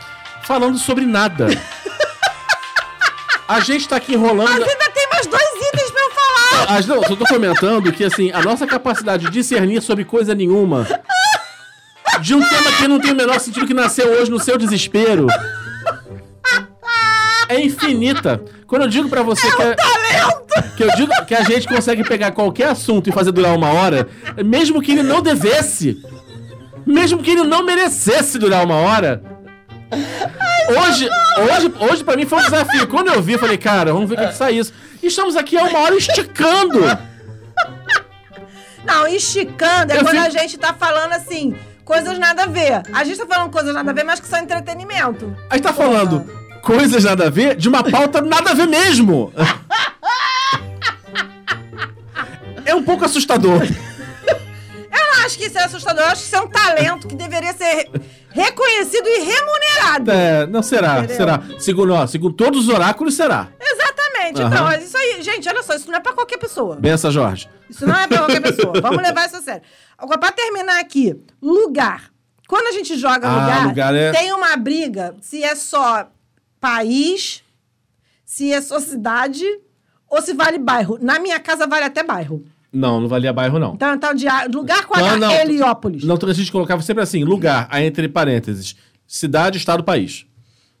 falando sobre nada. A gente tá aqui enrolando. Mas ainda tem mais dois itens pra eu falar. As, não, só tô comentando que, assim, a nossa capacidade de discernir sobre coisa nenhuma, de um tema que não tem o menor sentido que nasceu hoje no seu desespero, é infinita. Quando eu digo pra você que, é, que eu digo que a gente consegue pegar qualquer assunto e fazer durar uma hora, mesmo que ele não devesse, mesmo que ele não merecesse durar uma hora. Hoje, hoje, hoje pra mim foi um desafio. Quando eu vi, eu falei, cara, vamos ver o que, que sai isso. E estamos aqui há uma hora esticando. Não, esticando é Eu quando fico- a gente tá falando assim, coisas nada a ver. A gente tá falando coisas nada a ver, mas que são entretenimento. A gente tá falando coisas nada a ver de uma pauta nada a ver mesmo. Pouco assustador. Eu não acho que isso é assustador, eu acho que isso é um talento que deveria ser reconhecido e remunerado. É, não será, Entendeu? será. Segundo, ó, segundo todos os oráculos, será. Exatamente. Aham. Então, mas isso aí, gente, olha só, isso não é pra qualquer pessoa. Bença, Jorge. Isso não é pra qualquer pessoa. Vamos levar isso a sério. Agora, pra terminar aqui, lugar. Quando a gente joga Ah, lugar, lugar é- tem uma briga se é só país, se é só cidade ou se vale bairro. Na minha casa vale até bairro. Não, não valia bairro, não. Então, então de, a- lugar com Não, H, não. Heliópolis. Não, a gente colocava sempre assim, lugar, aí entre parênteses, cidade, estado, país.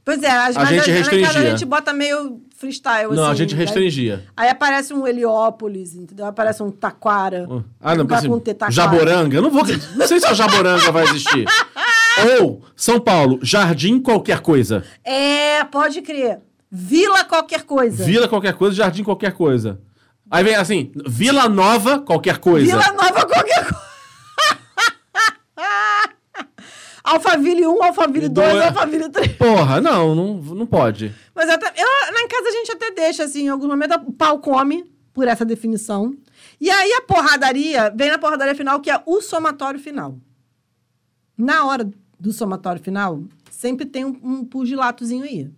Pois é, as, A mas gente casa restringia. a gente bota meio freestyle, Não, a assim, gente né? restringia. Aí aparece um Heliópolis, entendeu? Aparece um Taquara. Ah, não, assim, com T, Taquara. Jaboranga. Eu não vou. Não sei se a Jaboranga vai existir. Ou, São Paulo, Jardim qualquer coisa. É, pode crer. Vila qualquer coisa. Vila qualquer coisa, Jardim qualquer coisa. Aí vem assim, Vila Nova qualquer coisa. Vila Nova qualquer coisa. Alphaville 1, Alphaville 2, Dois. Alphaville 3. Porra, não, não, não pode. Mas até, eu, lá em casa a gente até deixa, assim, em algum momento o pau come, por essa definição. E aí a porradaria, vem na porradaria final, que é o somatório final. Na hora do somatório final, sempre tem um, um pugilatozinho aí.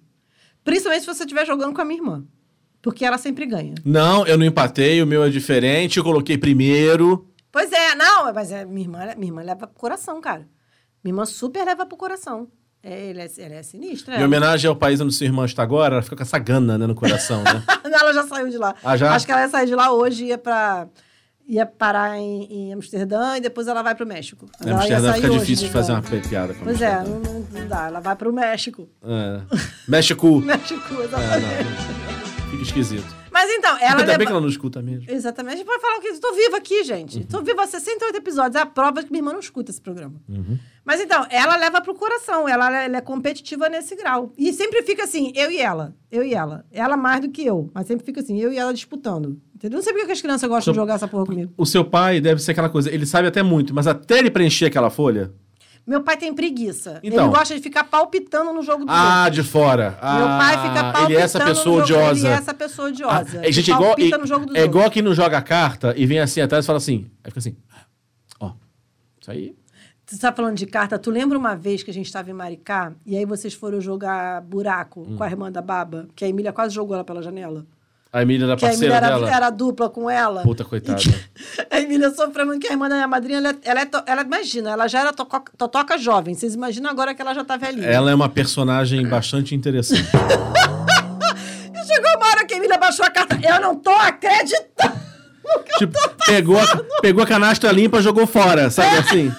Principalmente se você estiver jogando com a minha irmã. Porque ela sempre ganha. Não, eu não empatei, o meu é diferente, eu coloquei primeiro. Pois é, não, mas é, minha, irmã, minha irmã leva pro coração, cara. Minha irmã super leva pro coração. É, ele é, ela é sinistra. Em ela. homenagem ao país onde sua irmã está agora, ela fica com essa gana né, no coração, né? ela já saiu de lá. Ah, já? Acho que ela ia sair de lá hoje, ia pra. ia parar em, em Amsterdã e depois ela vai pro México. Mas ela Amsterdã fica hoje difícil de fazer lá. uma piada com Pois é, Amsterdã. não, não- não dá. Ela vai pro México. É. México. México, É, exatamente. não. Fica esquisito. Mas então, ela Ainda leva... bem que ela não escuta mesmo. Exatamente. A gente pode falar o que. Estou viva aqui, gente. Uhum. Estou viva há 68 episódios. É a prova de que minha irmã não escuta esse programa. Uhum. Mas então, ela leva pro coração. Ela, ela é competitiva nesse grau. E sempre fica assim, eu e ela. Eu e ela. Ela mais do que eu. Mas sempre fica assim, eu e ela disputando. Entendeu? Não sei por que as crianças gostam Seu- de jogar essa porra comigo. O seu pai deve ser aquela coisa, ele sabe até muito, mas até ele preencher aquela folha. Meu pai tem preguiça. Então. Ele gosta de ficar palpitando no jogo do Ah, outro. de fora. Meu pai fica Ah, palpitando ele é essa pessoa odiosa. Ele é essa pessoa odiosa. Ah, é, gente, igual, palpita é, no jogo do é outro. igual quem não joga a carta e vem assim atrás e fala assim. Aí fica assim. Ó, isso aí. Tu tá falando de carta, tu lembra uma vez que a gente estava em Maricá e aí vocês foram jogar buraco Hum. com a irmã da Baba? Que a Emília quase jogou ela pela janela. A Emília era Que a Emília parceira era, dela. era dupla com ela. Puta coitada. Que- A Emília sofreu muito, que a irmã da minha madrinha, ela, é- ela, é to- ela imagina, ela já era totoca jovem. Vocês imaginam agora que ela já tá velhinha. Ela é uma personagem bastante interessante. E chegou uma hora que a Emília baixou a carta. Eu não tô acreditando! tipo, pegou, a, pegou a canastra limpa jogou fora, sabe assim?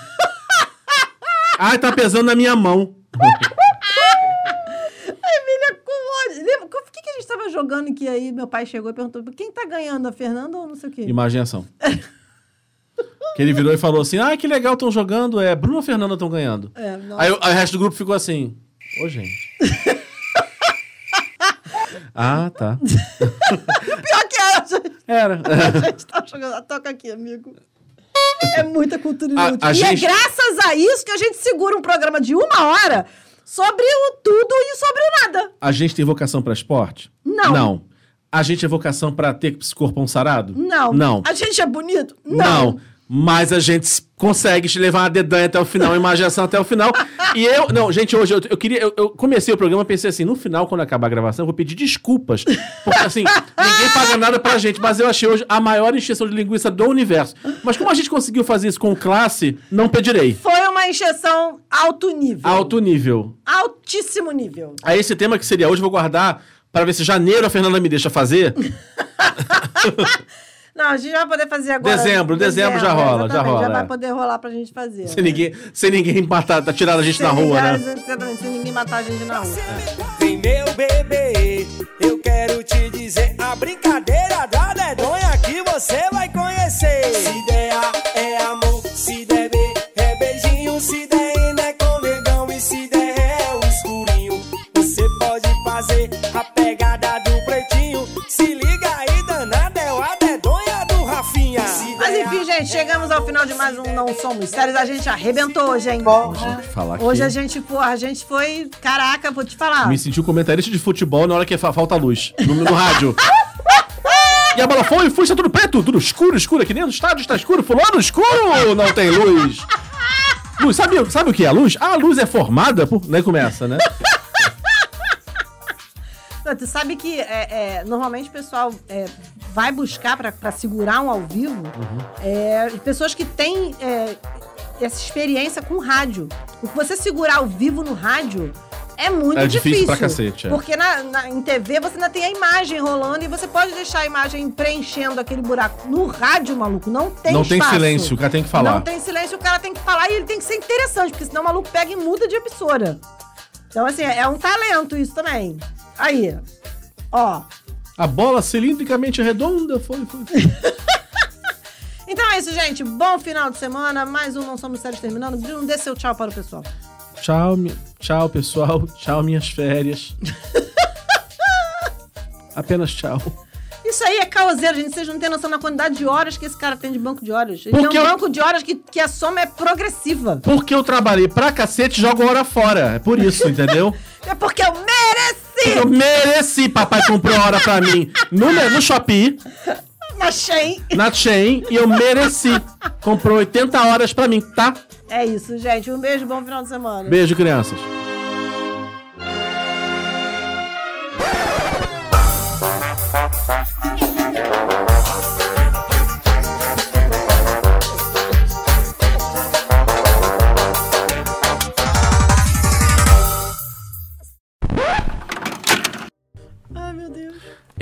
Ai, tá pesando na minha mão. A Emília com ódio. Lembra, o que, que a gente tava jogando que aí meu pai chegou e perguntou quem tá ganhando, a Fernanda ou não sei o quê? Imagem e ação. que ele virou e falou assim: Ah, que legal, estão jogando. É, Bruno ou Fernanda estão ganhando. É. Aí, o- aí o resto do grupo ficou assim: Ô, gente. ah, tá. Pior que era, gente. Era. A gente tá jogando. Toca aqui, amigo. É muita cultura A- inútil. a e gente- é graças a isso que a gente segura um programa de uma hora sobre o tudo e sobre o nada. A gente tem vocação pra esporte? Não. Não. A gente é vocação pra ter corpão sarado? Não. Não. A gente é bonito? Não. Mas a gente consegue te levar uma dedanha até o final, imaginação até o final. E eu. Não, gente, hoje eu, eu queria. Eu, eu comecei o programa, pensei assim: no final, quando acabar a gravação, eu vou pedir desculpas. Porque assim, ninguém paga nada pra gente. Mas eu achei hoje a maior encheção de linguiça do universo. Mas como a gente conseguiu fazer isso com classe, não pedirei. Foi uma encheção alto nível. Alto nível. Altíssimo nível. Aí esse tema que seria hoje, eu vou guardar para ver se janeiro a Fernanda me deixa fazer. Não, a gente vai poder fazer agora. Dezembro, dezembro já rola, já rola, Já é. vai poder rolar pra gente fazer. sem ninguém, sem ninguém matar, tá tirando a gente Sem na rua, ninguém- né? Exatamente, sem ninguém matar a gente na rua. Vem meu bebê, eu quero te dizer a brincadeira da dedonha que você Se liga aí, danada, é o a dedonha do Rafinha. Mas enfim, gente, chegamos ao final de mais um Não Somos Sérios. A gente arrebentou hoje, hein? Falar que Hoje a gente, pô, a gente foi. Caraca, vou te falar. me senti um comentarista de futebol na hora que fa- falta luz. No, no rádio. E a bola foi, foi, está tudo preto, tudo escuro, escuro aqui dentro. O estádio está escuro, fulano, escuro, não tem luz. Luz, sabe, sabe o que é a luz? A luz é formada por... Nem começa, né? Tu sabe que é, é, normalmente o pessoal é, vai buscar pra, pra segurar um ao vivo Uhum. é, pessoas que têm é, essa experiência com rádio. Porque você segurar ao vivo no rádio é muito É difícil. difícil pra cacete, é. Porque na, na- em TV você ainda tem a imagem rolando e você pode deixar a imagem preenchendo aquele buraco. No rádio, maluco, não tem Não tem espaço. silêncio, o cara tem que falar. Não tem silêncio, o cara tem que falar e ele tem que ser interessante, porque senão o maluco pega e muda de emissora. Então, assim, é um talento isso também. Aí, ó. A bola cilindricamente redonda foi... foi. Então é isso, gente. Bom final de semana. Mais um Não Somos Sérios terminando. Bruno, dê seu tchau para o pessoal. Tchau, mi- tchau, pessoal. Tchau, minhas férias. Apenas tchau. Isso aí é caoseiro, gente. Vocês não têm noção da quantidade de horas que esse cara tem de banco de horas. Ele Porque tem um eu- banco de horas que, que a soma é progressiva. Porque eu trabalhei pra cacete, jogo hora fora. É por isso, entendeu? É porque eu mereci! Eu mereci, papai comprou hora pra mim no, no Shopee, Achei. na Chain, e eu mereci. Comprou 80 horas pra mim, tá? É isso, gente. Um beijo, bom final de semana. Beijo, crianças.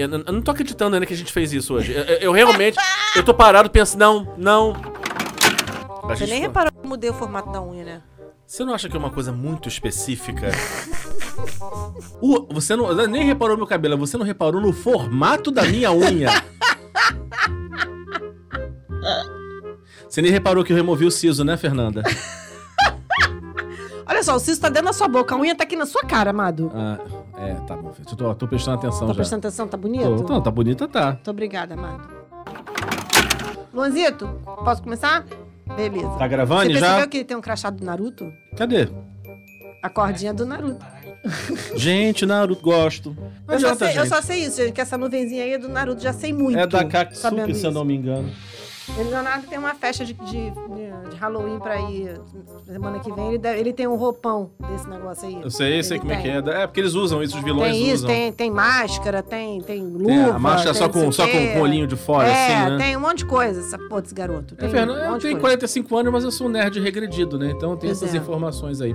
Eu, não- eu não tô acreditando ainda que a gente fez isso hoje. Eu, eu- realmente. Eu tô parado pensando, não, não. A Você gente nem foi- reparou que eu mudei o formato da unha, né? Você não acha que é uma coisa muito específica? O- você não, nem reparou no meu cabelo, você não reparou no formato da minha unha. Você nem reparou que eu removi o siso, né, Fernanda? Olha só, o cisto tá dentro da sua boca, a unha tá aqui na sua cara, amado. Ah, é, tá bom. filho. Tô, tô prestando atenção Tá já. prestando atenção? Tá bonito? Tô, tô, tá bonita, tá. Muito obrigada, amado. Luanzito, posso começar? Beleza. Tá gravando Você já? percebeu que tem um crachá do Naruto? Cadê? A cordinha do Naruto. Gente, Naruto, gosto. Não Eu só, sei, eu só sei isso, gente, que essa nuvenzinha aí é do Naruto, já sei muito. É da Katsuki, se eu não me engano. Ele, Leonardo, tem uma festa de, de, de- Halloween pra ir semana que vem. Ele, deve- ele tem um roupão desse negócio aí. Eu sei, sei como é que é. É porque eles usam isso, os vilões Tem isso, usam. tem, tem máscara, tem, tem luva. Tem a máscara só com, só com o olhinho de fora, é, assim, né? tem um monte de coisa, essa porra desse garoto. É, Tem Fernando, um eu tenho coisa. 45 anos, mas eu sou um nerd regredido, né? Então tem essas é. informações aí.